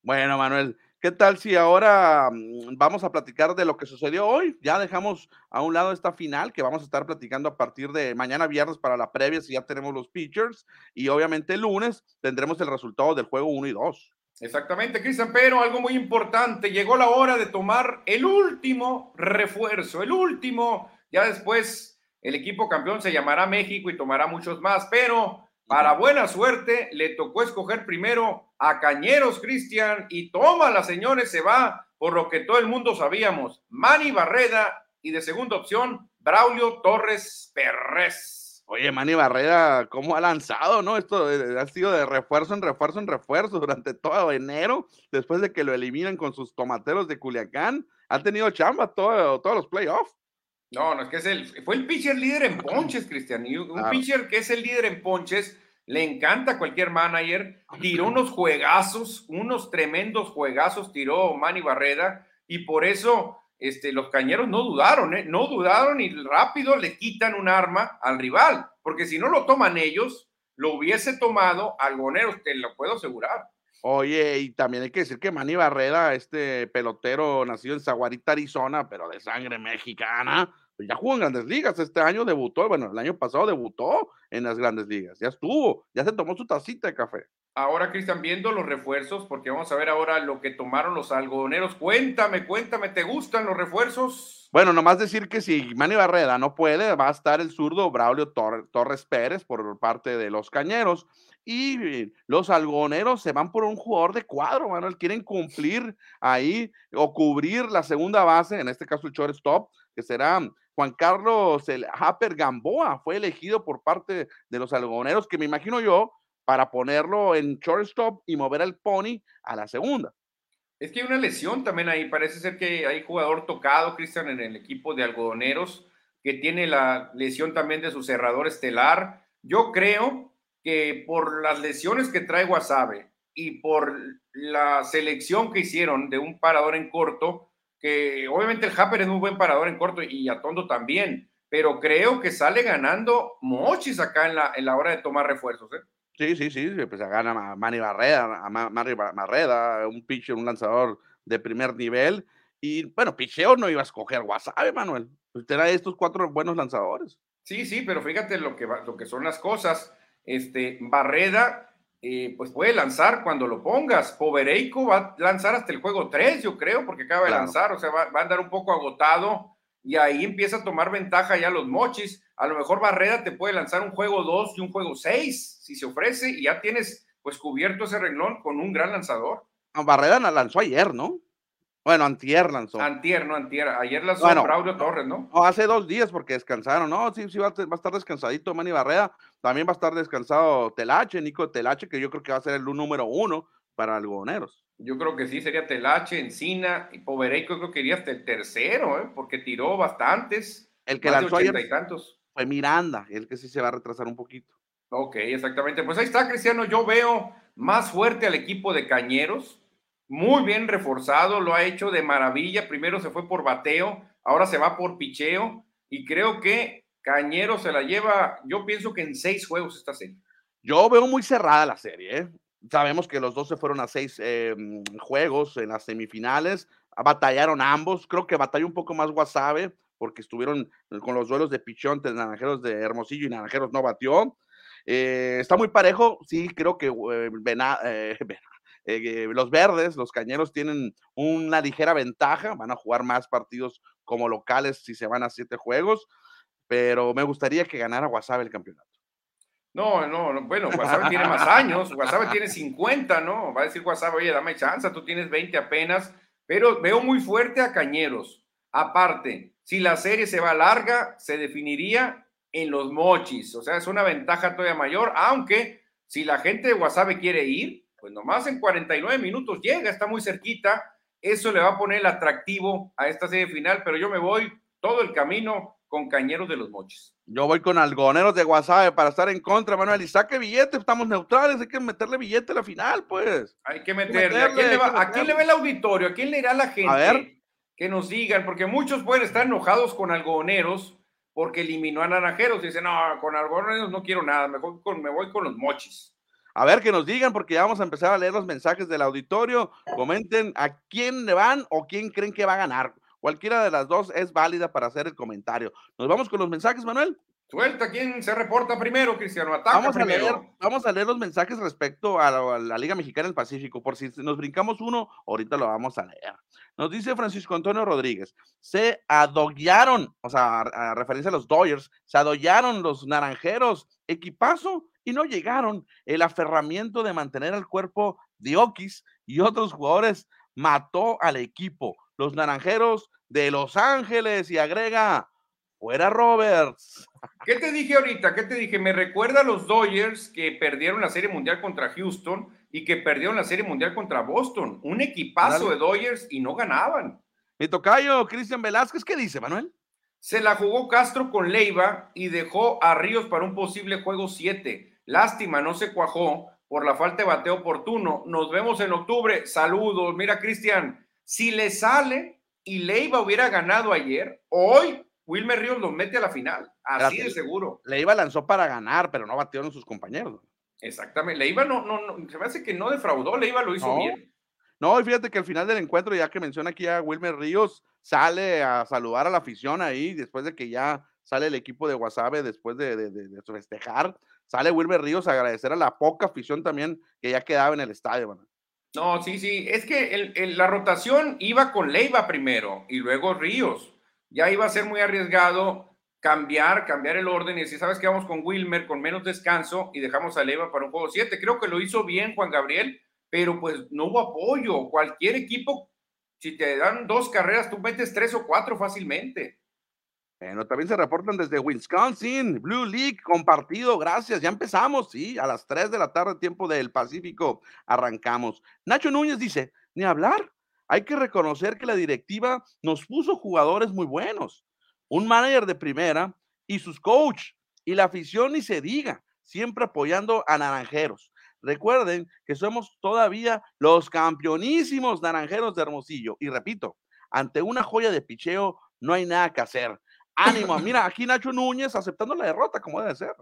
Bueno, Manuel, ¿qué tal si ahora mm, vamos a platicar de lo que sucedió hoy? Ya dejamos a un lado esta final que vamos a estar platicando a partir de mañana viernes para la previa, si ya tenemos los pitchers, y obviamente el lunes tendremos el resultado del juego 1 y 2. Exactamente, Cristian, pero algo muy importante, llegó la hora de tomar el último refuerzo, el último, ya después el equipo campeón se llamará México y tomará muchos más, pero para buena suerte, le tocó escoger primero a Cañeros Cristian y toma la señores, se va por lo que todo el mundo sabíamos, Manny Barreda y de segunda opción, Braulio Torres Perrés. Oye, Manny Barreda, ¿cómo ha lanzado, no? Esto eh, ha sido de refuerzo en refuerzo en refuerzo durante todo enero, después de que lo eliminan con sus tomateros de Culiacán. Ha tenido chamba todo, todos los playoffs. No, no, es que es el, fue el pitcher líder en ponches, Cristian. Y un pitcher que es el líder en ponches, le encanta cualquier manager. Tiró unos juegazos, unos tremendos juegazos tiró Manny Barreda. Y por eso este, los cañeros no dudaron, ¿eh? no dudaron y rápido le quitan un arma al rival. Porque si no lo toman ellos, lo hubiese tomado Algoneros, te lo puedo asegurar. Oye, y también hay que decir que Manny Barreda, este pelotero nacido en Zaguarita, Arizona, pero de sangre mexicana, pues ya jugó en grandes ligas. Este año debutó, bueno, el año pasado debutó en las grandes ligas. Ya estuvo, ya se tomó su tacita de café. Ahora, Cristian, viendo los refuerzos, porque vamos a ver ahora lo que tomaron los algodoneros. Cuéntame, cuéntame, ¿te gustan los refuerzos? Bueno, nomás decir que si Manny Barreda no puede, va a estar el zurdo Braulio Torres Pérez por parte de los cañeros y los algoneros se van por un jugador de cuadro, Manuel, quieren cumplir ahí o cubrir la segunda base, en este caso el shortstop, que será Juan Carlos el Happer Gamboa, fue elegido por parte de los algoneros, que me imagino yo, para ponerlo en shortstop y mover al pony a la segunda. Es que hay una lesión también ahí, parece ser que hay jugador tocado, Cristian, en el equipo de algodoneros, que tiene la lesión también de su cerrador estelar. Yo creo que por las lesiones que trae Guasave y por la selección que hicieron de un parador en corto, que obviamente el Happer es un buen parador en corto y Atondo también, pero creo que sale ganando mochis acá en la, en la hora de tomar refuerzos. ¿eh? Sí, sí, sí, pues gana Manny Barreda, Manny Barreda, un pitcher, un lanzador de primer nivel. Y bueno, picheo no iba a escoger Guasave, Manuel. Usted era estos cuatro buenos lanzadores. Sí, sí, pero fíjate lo que, lo que son las cosas. Este, Barreda, eh, pues puede lanzar cuando lo pongas. Povereico va a lanzar hasta el juego 3, yo creo, porque acaba de lanzar, o sea, va, a andar un poco agotado y ahí empieza a tomar ventaja ya los mochis. A lo mejor Barreda te puede lanzar un juego 2 y un juego 6, si se ofrece, y ya tienes pues cubierto ese renglón con un gran lanzador. Barreda lanzó ayer, ¿no? Bueno, antier lanzó. Antier, no antier. Ayer lanzó bueno, Braulio Torres, ¿no? No, hace dos días porque descansaron. No, sí, sí va a, estar descansadito Manny Barrera. También va a estar descansado Telache, Nico Telache, que yo creo que va a ser el número uno para algodoneros. Yo creo que sí, sería Telache, Encina y Povereico, creo que iría hasta el tercero, ¿eh? porque tiró bastantes. El que lanzó ayer fue Miranda, el que sí se va a retrasar un poquito. Ok, exactamente. Pues ahí está, Cristiano. Yo veo más fuerte al equipo de Cañeros, muy bien reforzado, lo ha hecho de maravilla. Primero se fue por bateo, ahora se va por picheo y creo que Cañeros se la lleva, yo pienso que en seis juegos esta serie. Yo veo muy cerrada la serie. ¿eh? Sabemos que los dos se fueron a seis eh, juegos en las semifinales, batallaron ambos. Creo que batalló un poco más Guasave porque estuvieron con los duelos de pichón de Naranjeros de Hermosillo y Naranjeros no batió. Eh, está muy parejo, sí, creo que eh, eh, los verdes, los cañeros tienen una ligera ventaja, van a jugar más partidos como locales si se van a siete juegos, pero me gustaría que ganara Guasave el campeonato. No, no, no bueno, Guasave tiene más años, Guasave tiene 50, ¿no? Va a decir Guasave, oye, dame chance, tú tienes 20 apenas, pero veo muy fuerte a Cañeros. Aparte, si la serie se va larga, se definiría en los mochis. O sea, es una ventaja todavía mayor, aunque si la gente de Guasave quiere ir, pues nomás en 49 minutos llega, está muy cerquita. Eso le va a poner el atractivo a esta serie final, pero yo me voy todo el camino con Cañeros de los Mochis. Yo voy con algoneros de Guasave para estar en contra, Manuel. Y saque billete, estamos neutrales, hay que meterle billete a la final, pues. Hay que meterle. ¿A, quién le va, ¿A quién le ve el auditorio? ¿A quién le irá la gente? A ver. Que nos digan, porque muchos pueden estar enojados con algoneros porque eliminó a Naranjeros. Dice, no, con Algodoneros no quiero nada, mejor con, me voy con los mochis. A ver que nos digan, porque ya vamos a empezar a leer los mensajes del auditorio. Comenten a quién le van o quién creen que va a ganar. Cualquiera de las dos es válida para hacer el comentario. ¿Nos vamos con los mensajes, Manuel? Suelta, ¿quién se reporta primero, Cristiano? vamos, A leer, vamos a leer los mensajes respecto a la, a la, Liga Mexicana del Pacífico. Por si nos brincamos uno, ahorita lo vamos a leer. Nos dice Francisco Antonio Rodríguez, se adoyaron, o sea, a, referencia a los Dodgers, se adoyaron los naranjeros, equipazo, y no llegaron. El aferramiento de mantener al cuerpo de Oquis y otros jugadores mató al equipo. Los naranjeros de Los Ángeles y agrega, fuera Roberts. ¿Qué te dije ahorita? ¿Qué te dije? Me recuerda a los Dodgers que perdieron la Serie Mundial contra Houston y que perdieron la Serie Mundial contra Boston. Un equipazo de Dodgers y no ganaban. Mi tocayo, Cristian Velázquez, ¿qué dice, Manuel? Se la jugó Castro con Leiva y dejó a Ríos para un posible juego 7. Lástima, no se cuajó por la falta de bateo oportuno. Nos vemos en octubre. Saludos. Mira, Cristian, si le sale y Leiva hubiera ganado ayer, hoy Wilmer Ríos lo mete a la final. Así de seguro. Leiva lanzó para ganar, pero no batearon sus compañeros. Exactamente. Leiva no, no, no, se me hace que no defraudó, Leiva lo hizo bien. No, y fíjate que al final del encuentro, ya que menciona aquí a Wilmer Ríos, sale a saludar a la afición ahí, después de que ya sale el equipo de Guasave, después de, de, festejar, sale Wilmer Ríos a agradecer a la poca afición también que ya quedaba en el estadio. No, sí, sí, es que la rotación iba con Leiva primero y luego Ríos. Ya iba a ser muy arriesgado cambiar, cambiar el orden y decir, ¿sabes qué? Vamos con Wilmer con menos descanso y dejamos a Leva para un juego 7. Creo que lo hizo bien Juan Gabriel, pero pues no hubo apoyo. Cualquier equipo, si te dan dos carreras, tú metes tres o cuatro fácilmente. Bueno, también se reportan desde Wisconsin, Blue League compartido, gracias, ya empezamos, sí, a las 3 de la tarde, tiempo del Pacífico, arrancamos. Nacho Núñez dice, ni hablar, hay que reconocer que la directiva nos puso jugadores muy buenos un manager de primera y sus coach y la afición ni se diga, siempre apoyando a Naranjeros. Recuerden que somos todavía los campeonísimos Naranjeros de Hermosillo. Y repito, ante una joya de picheo no hay nada que hacer. Ánimo, mira, aquí Nacho Núñez aceptando la derrota como debe ser.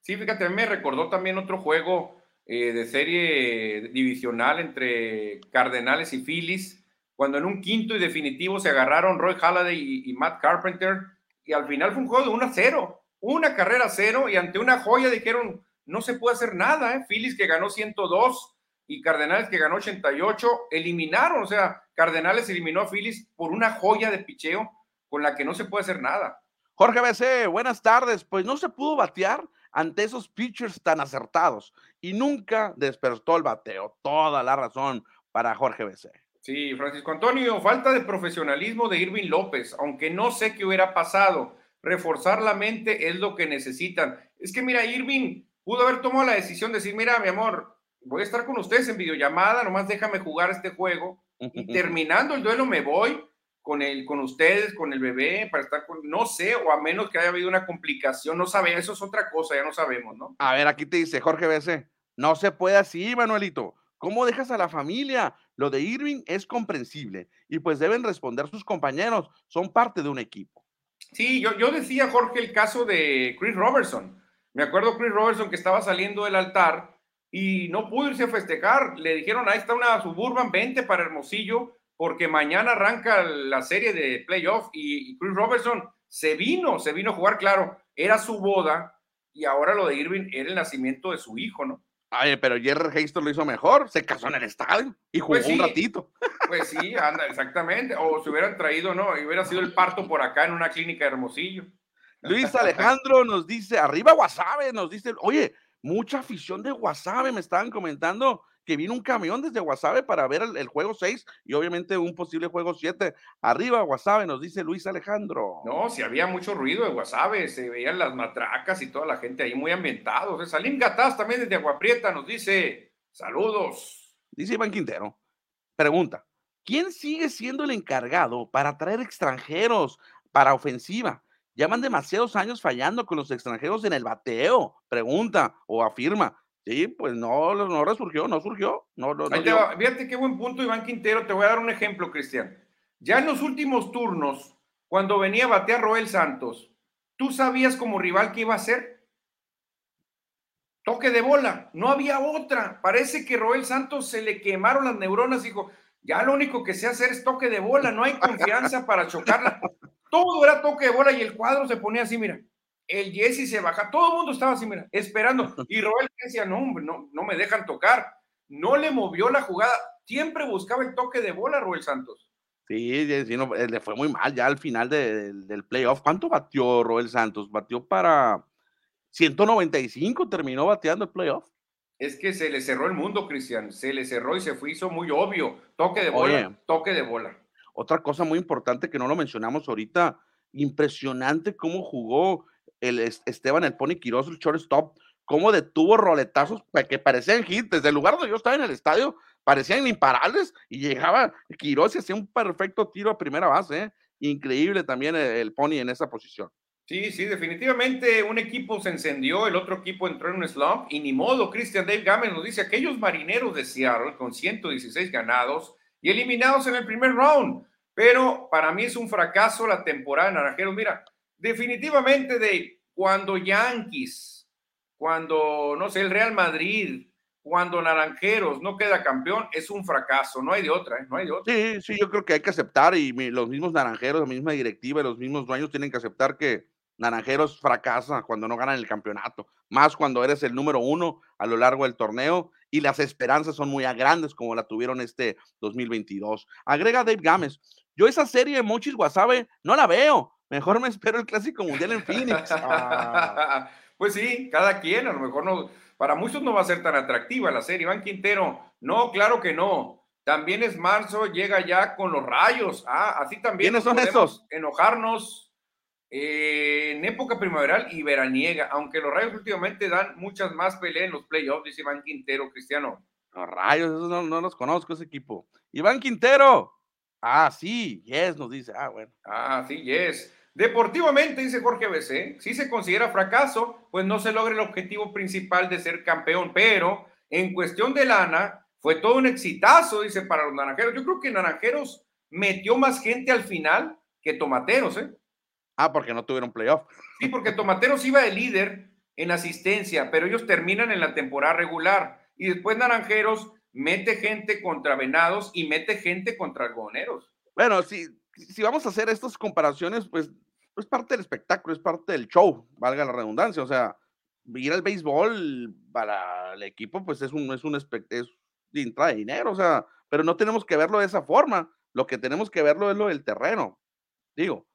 Sí, fíjate, me recordó también otro juego eh, de serie divisional entre Cardenales y Phillies cuando en un quinto y definitivo se agarraron Roy Halladay y, Matt Carpenter, y al final fue un juego de 1 a 0, una carrera cero, y ante una joya dijeron, no se puede hacer nada, ¿eh? Phillies que ganó 102 y Cardenales que ganó 88, eliminaron, o sea, Cardenales eliminó a Phillies por una joya de picheo con la que no se puede hacer nada. Jorge BC, buenas tardes. Pues no se pudo batear ante esos pitchers tan acertados y nunca despertó el bateo. Toda la razón para Jorge BC. Sí, Francisco Antonio, falta de profesionalismo de Irving López, aunque no sé qué hubiera pasado. Reforzar la mente es lo que necesitan. Es que mira, Irving pudo haber tomado la decisión de decir, mira, mi amor, voy a estar con ustedes en videollamada, nomás déjame jugar este juego y terminando el duelo me voy con, el, con ustedes, con el bebé, para estar con, no sé, o a menos que haya habido una complicación, no sabe, eso es otra cosa, ya no sabemos, ¿no? A ver, aquí te dice Jorge BC, no se puede así, Manuelito. ¿Cómo dejas a la familia? Lo de Irving es comprensible y pues deben responder sus compañeros, son parte de un equipo. Sí, yo, yo decía, Jorge, el caso de Chris Robertson. Me acuerdo Chris Robertson que estaba saliendo del altar y no pudo irse a festejar. Le dijeron, ahí está una Suburban 20 para Hermosillo, porque mañana arranca la serie de playoff y, y Chris Robertson se vino, se vino a jugar, claro, era su boda y ahora lo de Irving era el nacimiento de su hijo, ¿no? Ay, pero Jerry Haston lo hizo mejor, se casó en el estadio y jugó Pues sí. un ratito. Pues sí, anda, exactamente. O se hubieran traído, ¿no? Y hubiera sido el parto por acá en una clínica de Hermosillo. Luis Alejandro nos dice, arriba Guasave, nos dice, oye, mucha afición de Guasave, me estaban comentando que vino un camión desde Guasave para ver el, el juego 6 y obviamente un posible juego 7. Arriba Guasave, nos dice Luis Alejandro. No, si había mucho ruido de Guasave, se veían las matracas y toda la gente ahí muy ambientados. ¿eh? Salim Gataz también desde Aguaprieta nos dice, saludos. Dice Iván Quintero, pregunta, ¿quién sigue siendo el encargado para traer extranjeros para ofensiva? Llevan demasiados años fallando con los extranjeros en el bateo, pregunta o afirma. Sí, pues no, no resurgió, no surgió. No, no, no Ahí te dio. va. Fíjate qué buen punto, Iván Quintero. Te voy a dar un ejemplo, Cristian. Ya en los últimos turnos, cuando venía a batear Roel Santos, ¿tú sabías como rival qué iba a hacer? Toque de bola. No había otra. Parece que Roel Santos se le quemaron las neuronas. Dijo, ya lo único que sé hacer es toque de bola. No hay confianza para chocarla. Todo era toque de bola y el cuadro se ponía así, mira. El Jesse se baja. Todo el mundo estaba así, mira, esperando. Y Roel decía, no, hombre, no, no me dejan tocar. No le movió la jugada. Siempre buscaba el toque de bola, Roel Santos. Sí, no, eh, le fue muy mal ya al final de- del- del playoff. ¿Cuánto batió Roel Santos? Batió para 195, terminó bateando el playoff. Es que se le cerró el mundo, Cristian. Se le cerró y se fue, hizo muy obvio. Toque de bola, Oye. toque de bola. Otra cosa muy importante que no lo mencionamos ahorita, impresionante cómo jugó el Es- Esteban el Pony Quiroz, el shortstop, cómo detuvo roletazos que parecían hits. Desde el lugar donde yo estaba en el estadio, parecían imparables y llegaba Quiroz y hacía un perfecto tiro a primera base. ¿eh? Increíble también el, Pony en esa posición. Sí, sí, definitivamente un equipo se encendió, el otro equipo entró en un slump y ni modo, Christian Dave Gammon nos dice, aquellos marineros de Seattle con 116 ganados y eliminados en el primer round, pero para mí es un fracaso la temporada de Naranjeros. Mira, definitivamente de cuando Yankees, cuando, no sé, el Real Madrid, cuando Naranjeros no queda campeón, es un fracaso, no hay de otra, ¿eh? no hay de otra. Sí, sí, yo creo que hay que aceptar y los mismos naranjeros, la misma directiva y los mismos dueños tienen que aceptar que Naranjeros fracasa cuando no ganan el campeonato, más cuando eres el número uno a lo largo del torneo y las esperanzas son muy grandes como la tuvieron este 2022. Agrega Dave Gámez, yo esa serie de Mochis Wasabe no la veo, mejor me espero el Clásico Mundial en Phoenix. Ah, pues sí, cada quien, a lo mejor no, para muchos no va a ser tan atractiva la serie. Iván Quintero, no, claro que no. También es marzo, llega ya con los rayos. Ah, así también ¿Quiénes son esos? enojarnos eh, en época primaveral y veraniega, aunque los rayos últimamente dan muchas más peleas en los playoffs, dice Iván Quintero, Cristiano. los rayos, esos no, no los conozco ese equipo. Iván Quintero. Ah, sí, yes, nos dice. Ah, bueno. Ah, sí, yes. Deportivamente, dice Jorge BC, si se considera fracaso, pues no se logra el objetivo principal de ser campeón, pero en cuestión de lana, fue todo un exitazo, dice, para los naranjeros. Yo creo que Naranjeros metió más gente al final que Tomateros, ¿eh? Ah, porque no tuvieron playoff. Sí, porque Tomateros iba de líder en asistencia, pero ellos terminan en la temporada regular. Y después Naranjeros mete gente contra Venados y mete gente contra Algodoneros. Bueno, si, si vamos a hacer estas comparaciones, pues es parte del espectáculo, es parte del show, valga la redundancia. O sea, ir al béisbol para el equipo, pues es un, es un es entrada de dinero, o sea, pero no tenemos que verlo de esa forma. Lo que tenemos que verlo es lo del terreno. Digo,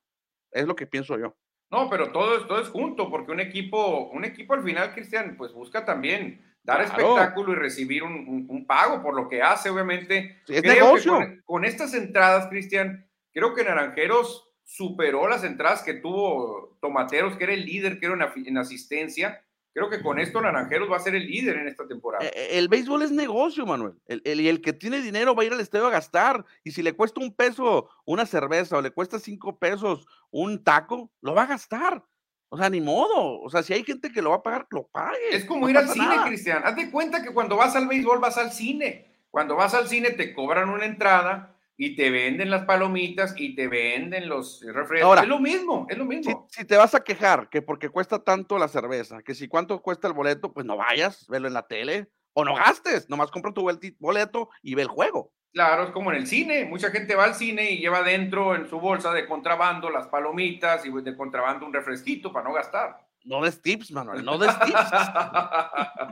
es lo que pienso yo. No, pero todo es, todo es junto, porque un equipo, un equipo al final, Cristian, pues busca también dar Claro. espectáculo y recibir un, un- un pago por lo que hace, obviamente. Sí, es Creo negocio. con, con estas entradas, Cristian, creo que Naranjeros superó las entradas que tuvo Tomateros, que era el líder, que era en, asistencia, Creo que con esto Naranjeros va a ser el líder en esta temporada. E, el, béisbol es negocio, Manuel. El, y el que tiene dinero va a ir al estadio a gastar. Y si le cuesta un peso una cerveza o le cuesta cinco pesos un taco, lo va a gastar. O sea, ni modo. O sea, si hay gente que lo va a pagar, lo pague. Es como ir al cine, Cristian. Haz de cuenta que cuando vas al béisbol vas al cine. Cuando vas al cine te cobran una entrada y te venden las palomitas y te venden los refrescos. es lo mismo, es lo mismo. Si, te vas a quejar que porque cuesta tanto la cerveza, que si cuánto cuesta el boleto, pues no vayas, velo en la tele o no gastes, nomás compra tu boleto y ve el juego. Claro, es como en el cine. Mucha gente va al cine y lleva dentro en su bolsa de contrabando las palomitas y de contrabando un refresquito para no gastar. No des tips, Manuel, no des tips.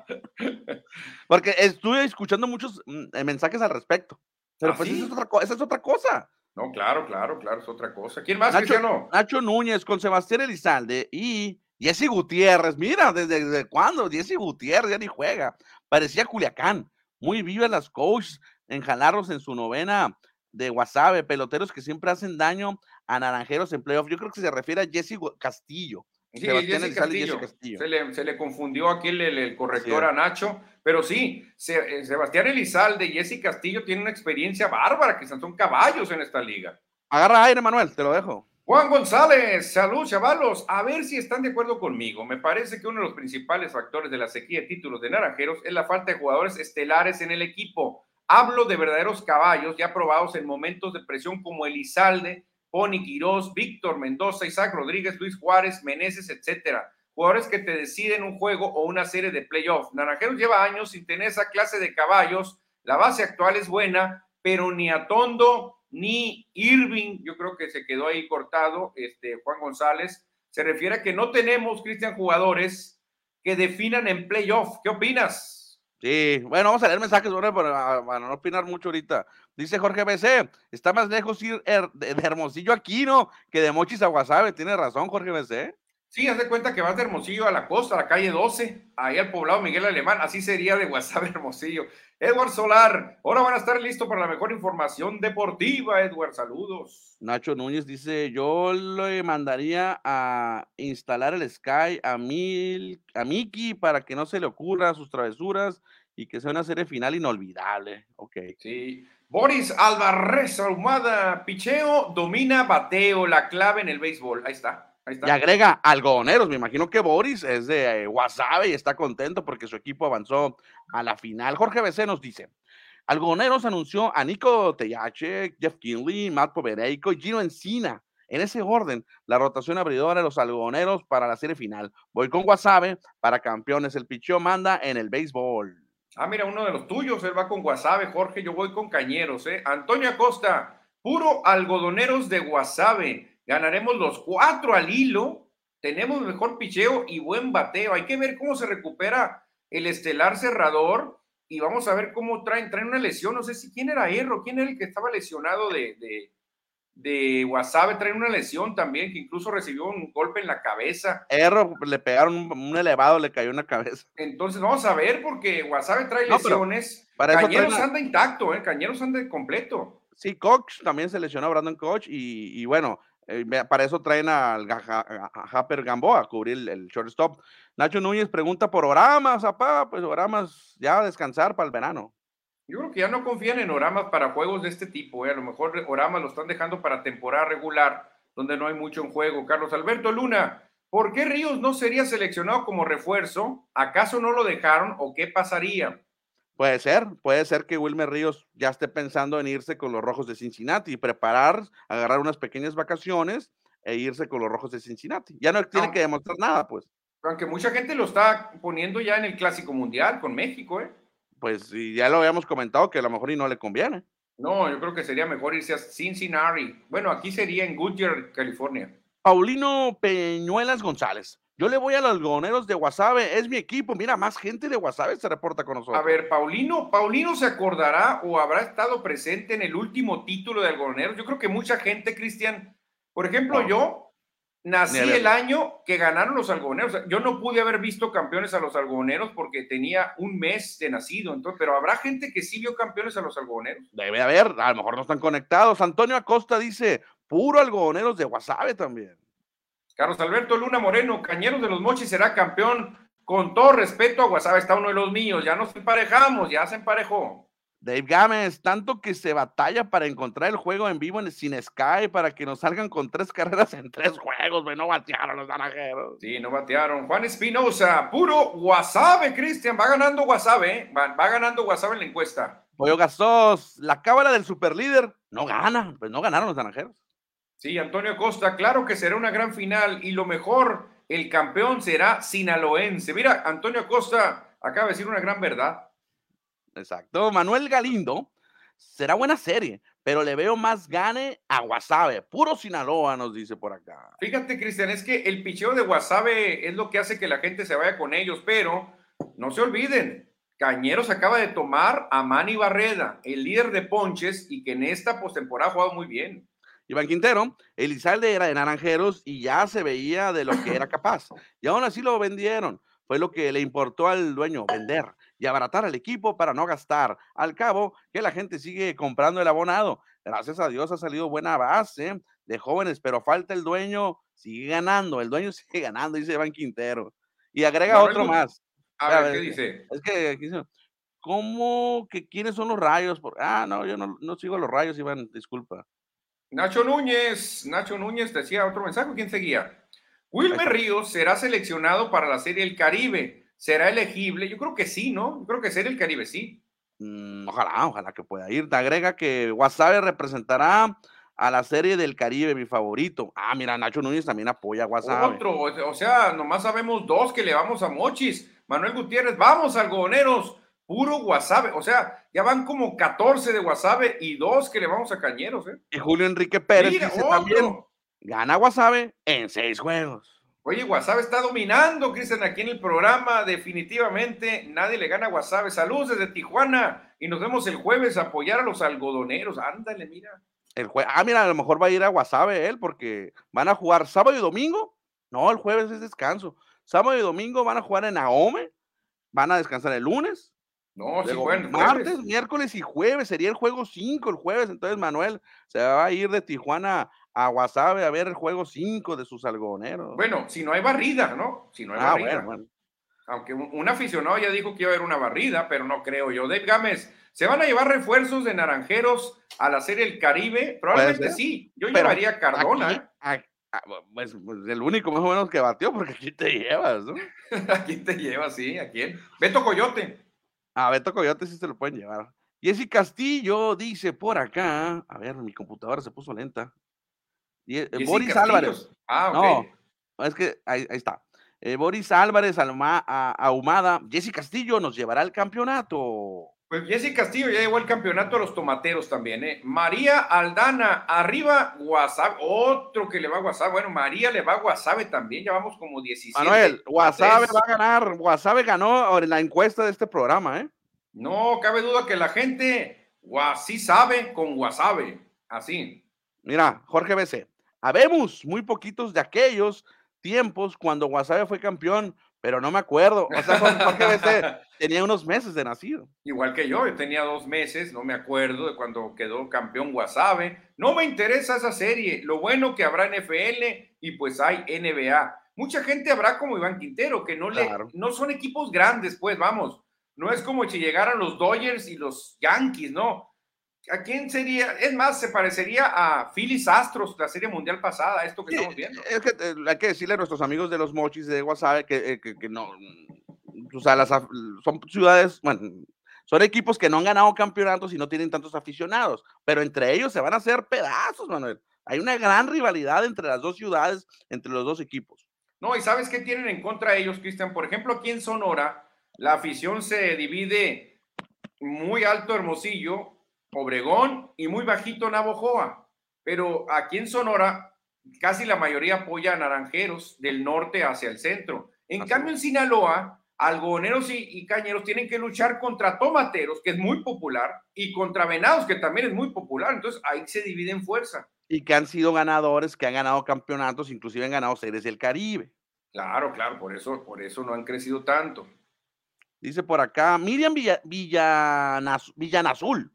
Porque estuve escuchando muchos mm, mensajes al respecto. Pero ¿Ah, pues esa, es otra, esa es otra cosa. No, claro, claro, claro, es otra cosa. ¿Quién más, Nacho, Cristiano? Nacho Núñez con Sebastián Elizalde y Jesse Gutiérrez. Mira, ¿desde, desde cuándo? Jesse Gutiérrez ya ni juega. Parecía Culiacán. Muy viva las coaches en jalarlos en su novena de Guasave, peloteros que siempre hacen daño a naranjeros en playoff. Yo creo que se refiere a Jesse Castillo. Sí, Castillo. Se, le, se, le, confundió aquí el, corrector a Nacho, pero sí, eh, Sebastián Elizalde y Jesse Castillo tienen una experiencia bárbara, que son caballos en esta liga. Agarra aire, Manuel, te lo dejo. Juan González, salud, chavalos. A ver si están de acuerdo conmigo. Me parece que uno de los principales factores de la sequía de títulos de Naranjeros es la falta de jugadores estelares en el equipo. Hablo de verdaderos caballos ya probados en momentos de presión como Elizalde, Pony Quirós, Víctor Mendoza, Isaac Rodríguez, Luis Juárez, Meneses, etcétera. Jugadores que te deciden un juego o una serie de playoff. Naranjeros lleva años sin tener esa clase de caballos. La base actual es buena, pero ni Atondo ni Irving, yo creo que se quedó ahí cortado, este Juan González, se refiere a que no tenemos, Cristian, jugadores que definan en playoff. ¿Qué opinas? Sí, bueno, vamos a leer mensajes para, para, no opinar mucho ahorita. Dice Jorge BC, está más lejos ir de, Hermosillo aquí, ¿no? que de Mochis a Guasave. Tiene razón, Jorge BC. Sí, haz de cuenta que vas de Hermosillo a la costa, a la calle 12, ahí al poblado Miguel Alemán, así sería de Guasave Hermosillo. Edward Solar, ahora van a estar listos para la mejor información deportiva, Edward, saludos. Nacho Núñez dice, yo le mandaría a instalar el Sky a, Mil, a Miki para que no se le ocurra sus travesuras y que sea una serie final inolvidable. Ok. Sí. Boris Alvarez Ahumada, picheo, domina, bateo, la clave en el béisbol. Ahí está. Y agrega algodoneros. Me imagino que Boris es de eh, y está contento porque su equipo avanzó a la final. Jorge BC nos dice: Algodoneros anunció a Nico Tellache, Jeff Kinley, Matt Povereico y Gino Encina. En ese orden, la rotación abridora de los algodoneros para la serie final. Voy con Guasave para campeones. El picheo manda en el béisbol. Ah, mira, uno de los tuyos, él va con Guasave, Jorge, yo voy con Cañeros, ¿eh? Antonio Acosta, puro algodoneros de Guasave ganaremos los cuatro al hilo, tenemos mejor picheo y buen bateo. Hay que ver cómo se recupera el estelar cerrador y vamos a ver cómo traen, traen una lesión. No sé si quién era Erro, quién era el que estaba lesionado de, de, de Wasabe, trae una lesión también, que incluso recibió un golpe en la cabeza. Erro, le pegaron un, elevado, le cayó en la cabeza. Entonces vamos a ver, porque Wasabe trae lesiones. Cañeros anda intacto, ¿eh? Cañeros anda completo. Sí, Coach también se lesionó, Brandon Coach, y, y bueno, eh, para eso traen al Happer Gamboa a cubrir el, shortstop. Nacho Núñez pregunta por Oramas, apá, pues Oramas ya a descansar para el verano. Yo creo que ya no confían en Oramas para juegos de este tipo. ¿eh? A lo mejor Oramas lo están dejando para temporada regular, donde no hay mucho en juego. Carlos Alberto Luna, ¿por qué Ríos no sería seleccionado como refuerzo? ¿Acaso no lo dejaron o qué pasaría? Puede ser, puede ser que Wilmer Ríos ya esté pensando en irse con los Rojos de Cincinnati y preparar, agarrar unas pequeñas vacaciones e irse con los Rojos de Cincinnati. Ya no tiene que demostrar nada, pues. Aunque mucha gente lo está poniendo ya en el Clásico Mundial con México, ¿eh? Pues ya lo habíamos comentado que a lo mejor y no le conviene. No, yo creo que sería mejor irse a Cincinnati. Bueno, aquí sería en Goodyear, California. Paulino Peñuelas González. Yo le voy a los algodoneros de Guasave, es mi equipo. Mira, más gente de Guasave se reporta con nosotros. A ver, Paulino, Paulino se acordará o habrá estado presente en el último título de algodoneros. Yo creo que mucha gente, Cristian, por ejemplo, yo nací el año que ganaron los algodoneros. Yo no pude haber visto campeones a los algodoneros porque tenía un mes de nacido. Entonces, pero habrá gente que sí vio campeones a los algodoneros. Debe haber, a lo mejor no están conectados. Antonio Acosta dice, puro algodoneros de Guasave también. Carlos Alberto Luna Moreno, Cañeros de los Mochis será campeón con todo respeto a Guasave, está uno de los míos, ya nos emparejamos, ya se emparejó. Dave Gámez, tanto que se batalla para encontrar el juego en vivo en, sin Sky para que nos salgan con tres carreras en tres juegos, no batearon los naranjeros. Sí, no batearon. Juan Espinosa, puro Guasave, Cristian, va ganando Guasave, ¿eh? va, va, ganando Guasave en la encuesta. Pollo Gastos, la cábala del superlíder, no gana, pues no ganaron los naranjeros. Sí, Antonio Costa, claro que será una gran final y lo mejor, el campeón será sinaloense. Mira, Antonio Costa acaba de decir una gran verdad. Exacto. Manuel Galindo, será buena serie, pero le veo más gane a Guasave. Puro Sinaloa, nos dice por acá. Fíjate, Cristian, es que el picheo de Guasave es lo que hace que la gente se vaya con ellos, pero no se olviden. Cañeros acaba de tomar a Manny Barreda, el líder de ponches, y que en esta postemporada ha jugado muy bien. Iván Quintero, Elizalde era de Naranjeros y ya se veía de lo que era capaz. Y aún así lo vendieron. Fue lo que le importó al dueño, vender y abaratar al equipo para no gastar. Al cabo, que la gente sigue comprando el abonado. Gracias a Dios ha salido buena base de jóvenes, pero falta el dueño, sigue ganando, el dueño sigue ganando, dice Iván Quintero. Y agrega no, otro no, más. A ver, ¿qué dice? Es que, ¿cómo que quiénes son los rayos? Ah, no, yo no, no sigo los rayos, Iván, disculpa. Nacho Núñez, Nacho Núñez decía otro mensaje, ¿quién seguía? Wilmer Ríos será seleccionado para la Serie El Caribe. ¿Será elegible? Yo creo que sí, ¿no? Yo creo que Serie El Caribe sí. Mm, ojalá, ojalá que pueda ir. Te agrega que Wasabe representará a la Serie del Caribe, mi favorito. Ah, mira, Nacho Núñez también apoya a Wasabe. Otro, o sea, nomás sabemos dos que le vamos a Mochis. Manuel Gutiérrez, vamos, algodoneros puro Guasave. O sea, ya van como 14 de Guasave y dos que le vamos a Cañeros. ¿eh? Y Julio Enrique Pérez Mira, dice también, gana Guasave en seis juegos. Oye, Guasave está dominando, Cristian, aquí en el programa. Definitivamente nadie le gana a Guasave. Saludos desde Tijuana y nos vemos el jueves a apoyar a los algodoneros. Ándale, mira. El jue... Ah, mira, a lo mejor va a ir a Guasave él porque van a jugar sábado y domingo. No, el jueves es descanso. Sábado y domingo van a jugar en Ahome. Van a descansar el lunes no, sí, bueno, martes, miércoles y jueves sería el juego 5 el jueves. Entonces Manuel se va a ir de Tijuana a Guasave a ver el juego 5 de sus algodoneros. Bueno, si no hay barrida, ¿no? Si no hay ah, barrida. Bueno, bueno. Aunque un aficionado ya dijo que iba a haber una barrida, pero no creo yo. Dave Gámez, ¿se van a llevar refuerzos de naranjeros a la Serie El Caribe? Probablemente sí. Yo pero llevaría a Cardona. Aquí, a, a, pues, pues, el único más o menos que batió, porque aquí te llevas, ¿no? aquí te llevas, sí. ¿A quién? Beto Coyote. A Beto Coyote sí se lo pueden llevar. Jessy Castillo dice por acá, a ver, mi computadora se puso lenta. Eh, Boris. Álvarez. Ah, ok. No, es que ahí, ahí está. Eh, Boris Álvarez, Alma, a, Ahumada, Jessy Castillo nos llevará al campeonato. Pues Jessy Castillo ya llegó al campeonato a los tomateros también, ¿eh? María Aldana, arriba Guasave, otro que le va a Guasave. Bueno, María le va a Guasave también, ya vamos como 17. Manuel, Guasave va a ganar, Guasave ganó en la encuesta de este programa, ¿eh? No, cabe duda que la gente sí sabe con Guasave, así. Mira, Jorge BC, habemos muy poquitos de aquellos tiempos cuando Guasave fue campeón, pero no me acuerdo. O sea, Jorge tenía unos meses de nacido. Igual que yo, yo tenía dos meses, no me acuerdo de cuando quedó campeón Guasave. No me interesa esa serie. Lo bueno que habrá NFL y pues hay NBA. Mucha gente habrá como Iván Quintero, que no, le, claro. no son equipos grandes, pues vamos. No es como si llegaran los Dodgers y los Yankees, ¿no? ¿A quién sería? Es más, se parecería a Phillies Astros, la serie mundial pasada, esto que estamos viendo. Es que eh, hay que decirle a nuestros amigos de los mochis de WhatsApp que, eh, que, que no, o sea, las, son ciudades, bueno, son equipos que no han ganado campeonatos y no tienen tantos aficionados, pero entre ellos se van a hacer pedazos, Manuel. Hay una gran rivalidad entre las dos ciudades, entre los dos equipos. No, y ¿sabes qué tienen en contra ellos, Cristian? Por ejemplo, aquí en Sonora, la afición se divide muy alto Hermosillo, Obregón y muy bajito Navojoa. Pero aquí en Sonora, casi la mayoría apoya a naranjeros del norte hacia el centro. En Así cambio, en Sinaloa, algodoneros y, y, cañeros tienen que luchar contra tomateros, que es muy popular, y contra venados, que también es muy popular. Entonces ahí se divide en fuerza. Y que han sido ganadores, que han ganado campeonatos, inclusive han ganado series del Caribe. Claro, claro, por eso, por eso no han crecido tanto. Dice por acá Miriam Villa, Villanaz, Villanazul.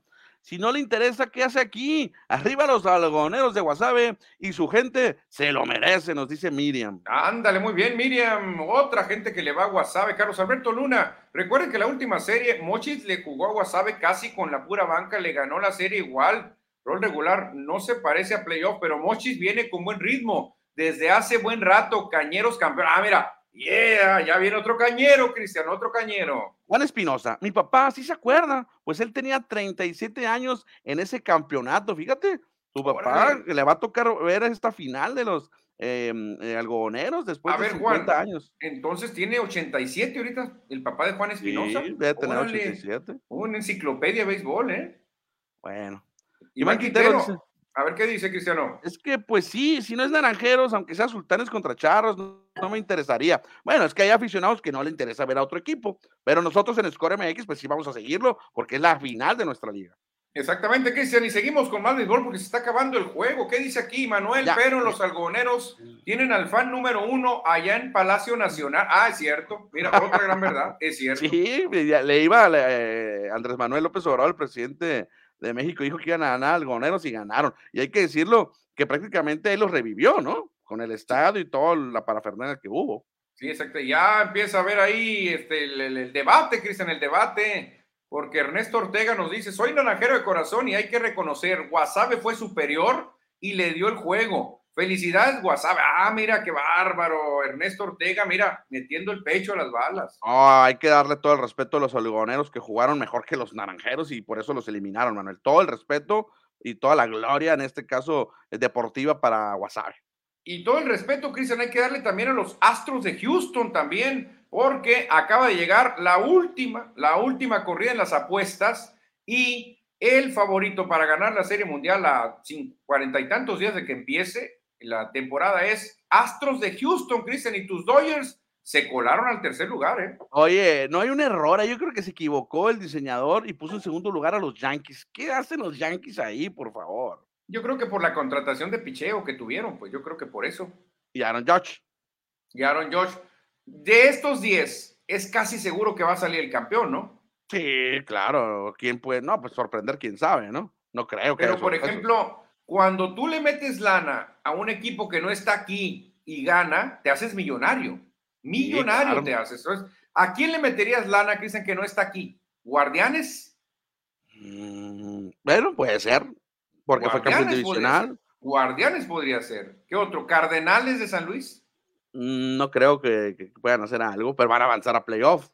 Si no le interesa, ¿qué hace aquí? Arriba los algoneros de Guasave y su gente se lo merece, nos dice Miriam. Ándale, muy bien, Miriam. Otra gente que le va a Guasave, Carlos Alberto Luna. Recuerden que la última serie, Mochis le jugó a Guasave casi con la pura banca, le ganó la serie igual. Rol regular no se parece a playoff, pero Mochis viene con buen ritmo. Desde hace buen rato, Cañeros campeón. Ah, mira, Yeah, ya viene otro cañero, Cristian, otro cañero. Juan Espinosa, mi papá sí se acuerda, pues él tenía 37 años en ese campeonato, fíjate, tu papá le va a tocar ver esta final de los em, eh, algodoneros después de 50 años. Entonces tiene 87 ahorita, el papá de Juan Espinosa. Sí, debe tener 87. Una enciclopedia de béisbol, ¿eh? Bueno. Iván Quintero, a ver qué dice Cristiano. Es que, pues sí, si no es naranjeros, aunque sea sultanes contra charros, no, me interesaría. Bueno, es que hay aficionados que no le interesa ver a otro equipo, pero nosotros en Score MX, pues sí vamos a seguirlo, porque es la final de nuestra liga. Exactamente, Cristian, y seguimos con más béisbol porque se está acabando el juego. ¿Qué dice aquí Manuel? Pero los algodoneros tienen al fan número uno allá en Palacio Nacional. Ah, es cierto. Mira, otra gran verdad, es cierto. Sí, le iba a eh, Andrés Manuel López Obrador, el presidente de México dijo que iban a ganar algoneros y ganaron. Y hay que decirlo que prácticamente él los revivió, ¿no? Con el estado y toda la parafernalia que hubo. Sí, exacto. Ya empieza a ver ahí este, el, debate, Cristian, el debate, porque Ernesto Ortega nos dice, soy naranjero de corazón y hay que reconocer, Guasave fue superior y le dio el juego. Felicidades, WhatsApp. Ah, mira qué bárbaro. Ernesto Ortega, mira, metiendo el pecho a las balas. hay que darle todo el respeto a los oligoneros que jugaron mejor que los naranjeros y por eso los eliminaron, Manuel. Todo el respeto y toda la gloria, en este caso eh, deportiva, para WhatsApp. Y todo el respeto, Cristian, hay que darle también a los Astros de Houston también, porque acaba de llegar la última, la última corrida en las apuestas y el favorito para ganar la Serie Mundial a cuarenta y tantos días de que empiece la temporada es Astros de Houston, Christian, y tus Dodgers se colaron al tercer lugar, ¿eh? Oye, no hay un error, yo creo que se equivocó el diseñador y puso en segundo lugar a los Yankees. ¿Qué hacen los Yankees ahí, por favor? Yo creo que por la contratación de picheo que tuvieron, pues yo creo que por eso. Y Aaron Judge. Y Aaron Judge. De estos 10, es casi seguro que va a salir el campeón, ¿no? Sí, claro. ¿Quién puede? No, pues sorprender, quién sabe, ¿no? No creo que. Pero, por ejemplo, cuando tú le metes lana a un equipo que no está aquí y gana, te haces millonario. Millonario te haces. ¿A quién le meterías lana, dicen que no está aquí? ¿Guardianes? Mm, bueno, puede ser. Porque fue campeón divisional. Guardianes podría ser. ¿Qué otro? ¿Cardenales de San Luis? Mm, no creo que, que, puedan hacer algo, pero van a avanzar a playoff.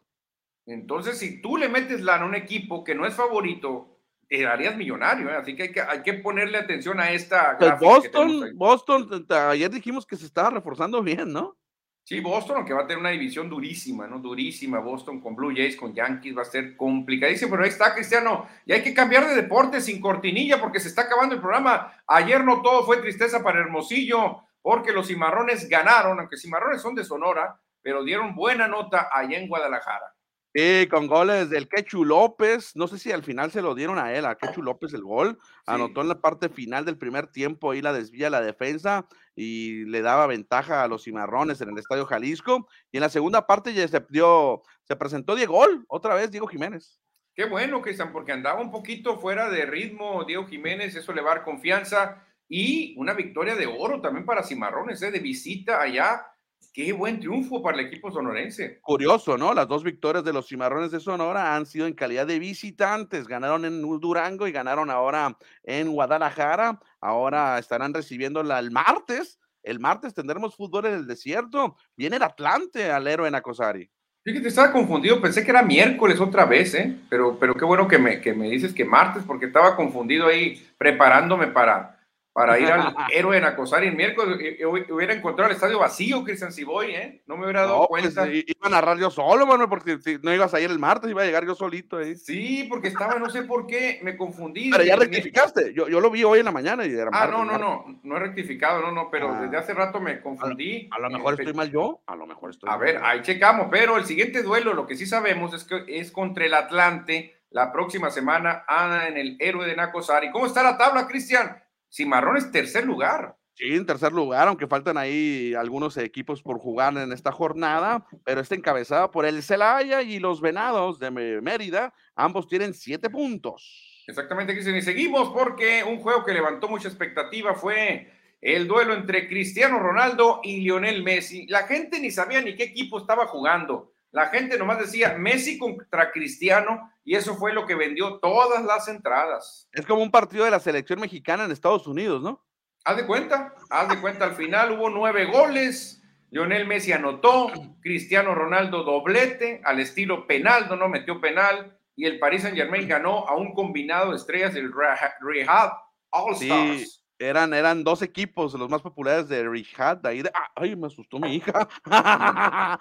Entonces, si tú le metes lana a un equipo que no es favorito te harías millonario, ¿eh? así que hay, que hay que ponerle atención a esta. Pues Boston, Boston, ayer dijimos que se estaba reforzando bien, ¿no? Sí, Boston, aunque va a tener una división durísima, ¿no? Durísima, Boston con Blue Jays, con Yankees, va a ser complicadísimo, pero ahí está, Cristiano. Y hay que cambiar de deporte sin cortinilla porque se está acabando el programa. Ayer no todo fue tristeza para Hermosillo, porque los cimarrones ganaron, aunque cimarrones son de Sonora, pero dieron buena nota allá en Guadalajara. Sí, con goles del Quechu López. No sé si al final se lo dieron a él, a Quechu López el gol. Anotó en la parte final del primer tiempo y la desvía la defensa y le daba ventaja a los cimarrones en el Estadio Jalisco. Y en la segunda parte ya se, dio, se presentó Diego Gol, otra vez Diego Jiménez. Qué bueno, Cristian, porque andaba un poquito fuera de ritmo Diego Jiménez, eso le va a dar confianza. Y una victoria de oro también para Cimarrones, ¿eh? de visita allá Qué buen triunfo para el equipo sonorense. Curioso, ¿no? Las dos victorias de los cimarrones de Sonora han sido en calidad de visitantes. Ganaron en Durango y ganaron ahora en Guadalajara. Ahora estarán recibiendo el martes. El martes tendremos fútbol en el desierto. Viene el Atlante al héroe en Acosari. Fíjate, estaba confundido, pensé que era miércoles otra vez, ¿eh? Pero, pero qué bueno que me, que me dices que martes, porque estaba confundido ahí preparándome para, para ir al héroe en acosar y el miércoles eh, eh, hubiera encontrado el estadio vacío, Cristian Ciboy, ¿eh? No me hubiera dado pues, cuenta. iba a narrar yo solo, Manuel, porque si no ibas a ir el martes, iba a llegar yo solito ahí. Sí, porque estaba, no sé por qué, me confundí. Pero ya rectificaste, yo, yo lo vi hoy en la mañana y era Ah, no, no, no, no he rectificado, no, no, pero ah. desde hace rato me confundí. A, lo mejor estoy mal yo, a lo mejor estoy A ver, ahí checamos, pero el siguiente duelo, lo que sí sabemos es que es contra el Atlante la próxima semana, Ana en el héroe de Nacosari. ¿Cómo está la tabla, Cristian? Cimarrones tercer lugar. Sí, en tercer lugar, aunque faltan ahí algunos equipos por jugar en esta jornada, pero está encabezada por el Celaya y los Venados de Mérida. Ambos tienen siete puntos. Exactamente, Cristian. Y seguimos porque un juego que levantó mucha expectativa fue el duelo entre Cristiano Ronaldo y Lionel Messi. La gente ni sabía ni qué equipo estaba jugando. La gente nomás decía Messi contra Cristiano y eso fue lo que vendió todas las entradas. Es como un partido de la selección mexicana en Estados Unidos, ¿no? Haz de cuenta, haz de cuenta, al final hubo nueve goles, Lionel Messi anotó, Cristiano Ronaldo doblete, al estilo penal, no metió penal, y el Paris Saint Germain ganó a un combinado de estrellas del Rehab All Stars eran, eran dos equipos, los más populares de Richard, ahí de, ah, ay, me asustó mi hija.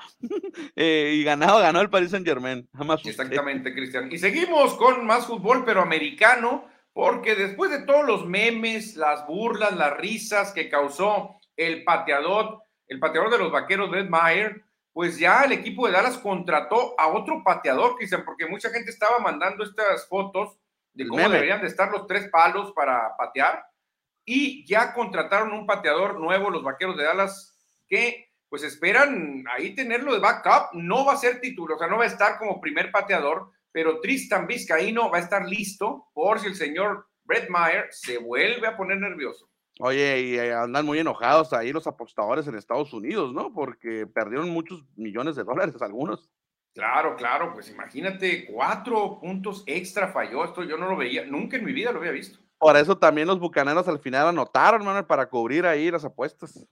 Eh, y ganado, ganó el Paris Saint Germain. Exactamente, Cristian. Y seguimos con más fútbol, pero americano, porque después de todos los memes, las burlas, las risas que causó el pateador, el pateador de los vaqueros, Brett Mayer, pues ya el equipo de Dallas contrató a otro pateador, Cristian, porque mucha gente estaba mandando estas fotos de cómo deberían de estar los tres palos para patear y ya contrataron un pateador nuevo, los Vaqueros de Dallas, que pues esperan ahí tenerlo de backup. No va a ser título, o sea, no va a estar como primer pateador, pero Tristan Vizcaíno va a estar listo por si el señor Brett Meyer se vuelve a poner nervioso. Oye, y eh, andan muy enojados ahí los apostadores en Estados Unidos, ¿no? Porque perdieron muchos millones de dólares algunos. Claro, claro, pues imagínate, cuatro puntos extra falló esto, yo no lo veía, nunca en mi vida lo había visto. Por eso también los bucaneros al final anotaron, Manuel, para cubrir ahí las apuestas.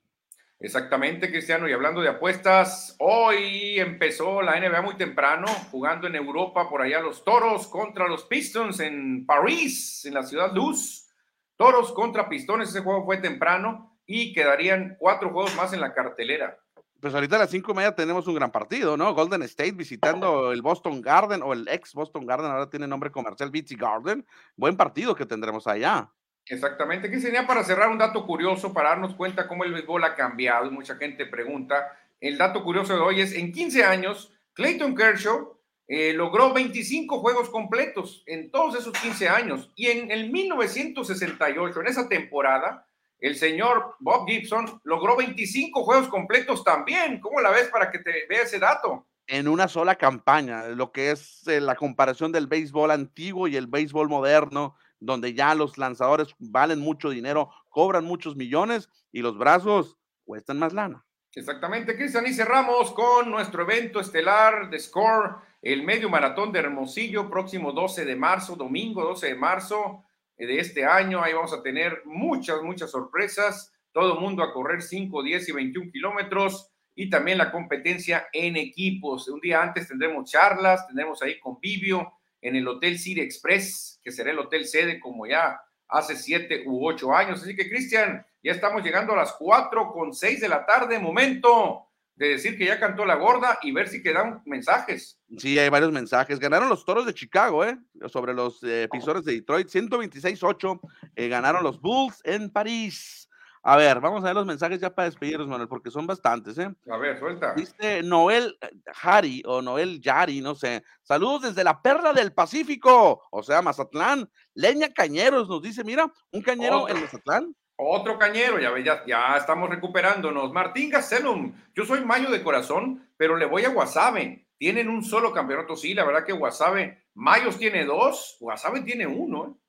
Exactamente, Cristiano. Y hablando de apuestas, hoy empezó la NBA muy temprano, jugando en Europa, por allá los Toros contra los Pistons en París, en la ciudad Luz. Toros contra Pistones, ese juego fue temprano y quedarían cuatro juegos más en la cartelera pues ahorita a las cinco y media tenemos un gran partido, ¿no? Golden State visitando el Boston Garden o el ex Boston Garden, ahora tiene nombre comercial BT Garden. Buen partido que tendremos allá. Exactamente, que sería para cerrar un dato curioso, para darnos cuenta cómo el béisbol ha cambiado y mucha gente pregunta. El dato curioso de hoy es, en 15 años, Clayton Kershaw eh, logró 25 juegos completos en todos esos 15 años y en el 1968, en esa temporada, el señor Bob Gibson logró 25 juegos completos también. ¿Cómo la ves para que te vea ese dato? En una sola campaña, lo que es eh, la comparación del béisbol antiguo y el béisbol moderno, donde ya los lanzadores valen mucho dinero, cobran muchos millones y los brazos cuestan más lana. Exactamente, Cristian, y cerramos con nuestro evento estelar de Score, el medio maratón de Hermosillo, próximo 12 de marzo, domingo 12 de marzo de este año. Ahí vamos a tener muchas, muchas sorpresas. Todo mundo a correr 5, 10 y 21 kilómetros y también la competencia en equipos. Un día antes tendremos charlas, tendremos ahí convivio en el Hotel City Express, que será el hotel sede como ya hace siete u ocho años. Así que, Cristian, ya estamos llegando a las 4 con 6 de la tarde. Momento de decir que ya cantó la gorda y ver si quedan mensajes. Sí, hay varios mensajes. Ganaron los toros de Chicago, ¿eh? Sobre los eh, de Detroit, 126-8. Eh, ganaron los Bulls en París. A ver, vamos a ver los mensajes ya para despedirnos, Manuel, porque son bastantes, ¿eh? A ver, suelta. Dice Noel Jari o Noel Yari, no sé. Saludos desde la Perla del Pacífico, o sea, Mazatlán. Leña Cañeros nos dice, mira, un cañero en Mazatlán. Otro cañero, ya, ya, ya estamos recuperándonos. Martín Gastelum, yo soy mayo de corazón, pero le voy a Guasave. Tienen un solo campeonato, sí, la verdad que Guasave, Mayos tiene dos, Guasave tiene uno. ¿eh?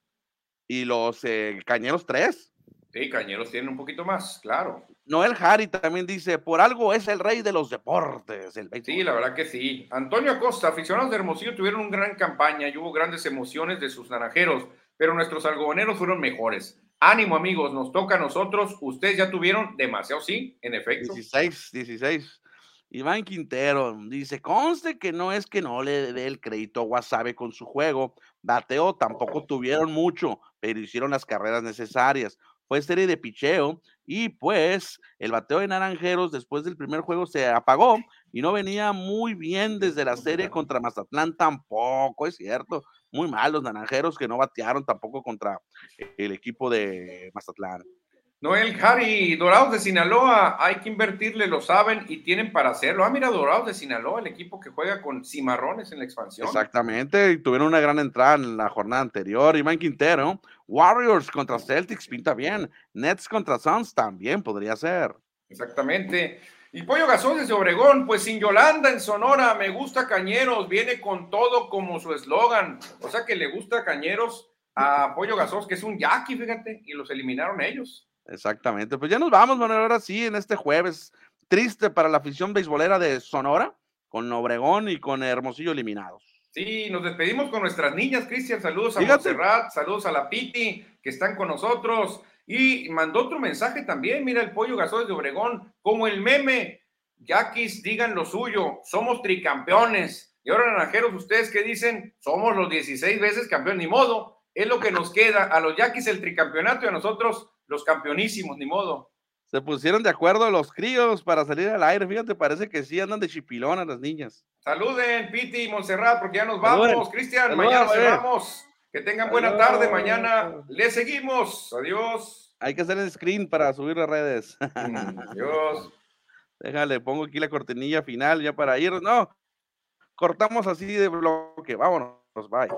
¿Y los eh, cañeros tres? Sí, cañeros tienen un poquito más, claro. Noel Harry también dice, por algo es el rey de los deportes. El sí, la verdad que sí. Antonio Acosta, aficionados de Hermosillo tuvieron una gran campaña y hubo grandes emociones de sus naranjeros, pero nuestros algodoneros fueron mejores. Ánimo, amigos, nos toca a nosotros. Ustedes ya tuvieron demasiado, sí, en efecto. 16, 16. Iván Quintero dice: Conste que no es que no le dé el crédito a Wasabe con su juego. Bateo tampoco tuvieron mucho, pero hicieron las carreras necesarias. Fue serie de picheo y pues el bateo de Naranjeros después del primer juego se apagó y no venía muy bien desde la serie contra Mazatlán tampoco, es cierto muy mal los naranjeros que no batearon tampoco contra el equipo de Mazatlán. Noel Harry, Dorados de Sinaloa, hay que invertirle, lo saben y tienen para hacerlo. Ah, mira, Dorados de Sinaloa, el equipo que juega con cimarrones en la expansión. Exactamente, y tuvieron una gran entrada en la jornada anterior. Iván Quintero, Warriors contra Celtics, pinta bien. Nets contra Suns también podría ser. Exactamente. Y Pollo Gasol desde Obregón, pues sin Yolanda en Sonora, me gusta Cañeros, viene con todo como su eslogan. O sea que le gusta Cañeros a Pollo Gasos, que es un yaqui, fíjate, y los eliminaron ellos. Exactamente. Pues ya nos vamos, Manuel, ahora sí, en este jueves triste para la afición beisbolera de Sonora, con Obregón y con Hermosillo eliminados. Sí, nos despedimos con nuestras niñas, Cristian. Saludos a Montserrat, saludos a la Piti, que están con nosotros. Y mandó otro mensaje también. Mira el pollo gasoil de Obregón, como el meme. Yaquis, digan lo suyo, somos tricampeones. Y ahora, naranjeros, ustedes que dicen, somos los 16 veces campeón, ni modo. Es lo que nos queda. A los Yaquis el tricampeonato y a nosotros los campeonísimos, ni modo. Se pusieron de acuerdo los críos para salir al aire. Fíjate, parece que sí andan de chipilón a las niñas. Saluden, Piti y Montserrat, porque ya nos vamos. Cristian, mañana cerramos. Que tengan buena tarde. Mañana le seguimos. Adiós. Hay que hacer el screen para subir las redes. Adiós. Déjale, pongo aquí la cortinilla final ya para ir. No, cortamos así de bloque. Vámonos. Bye.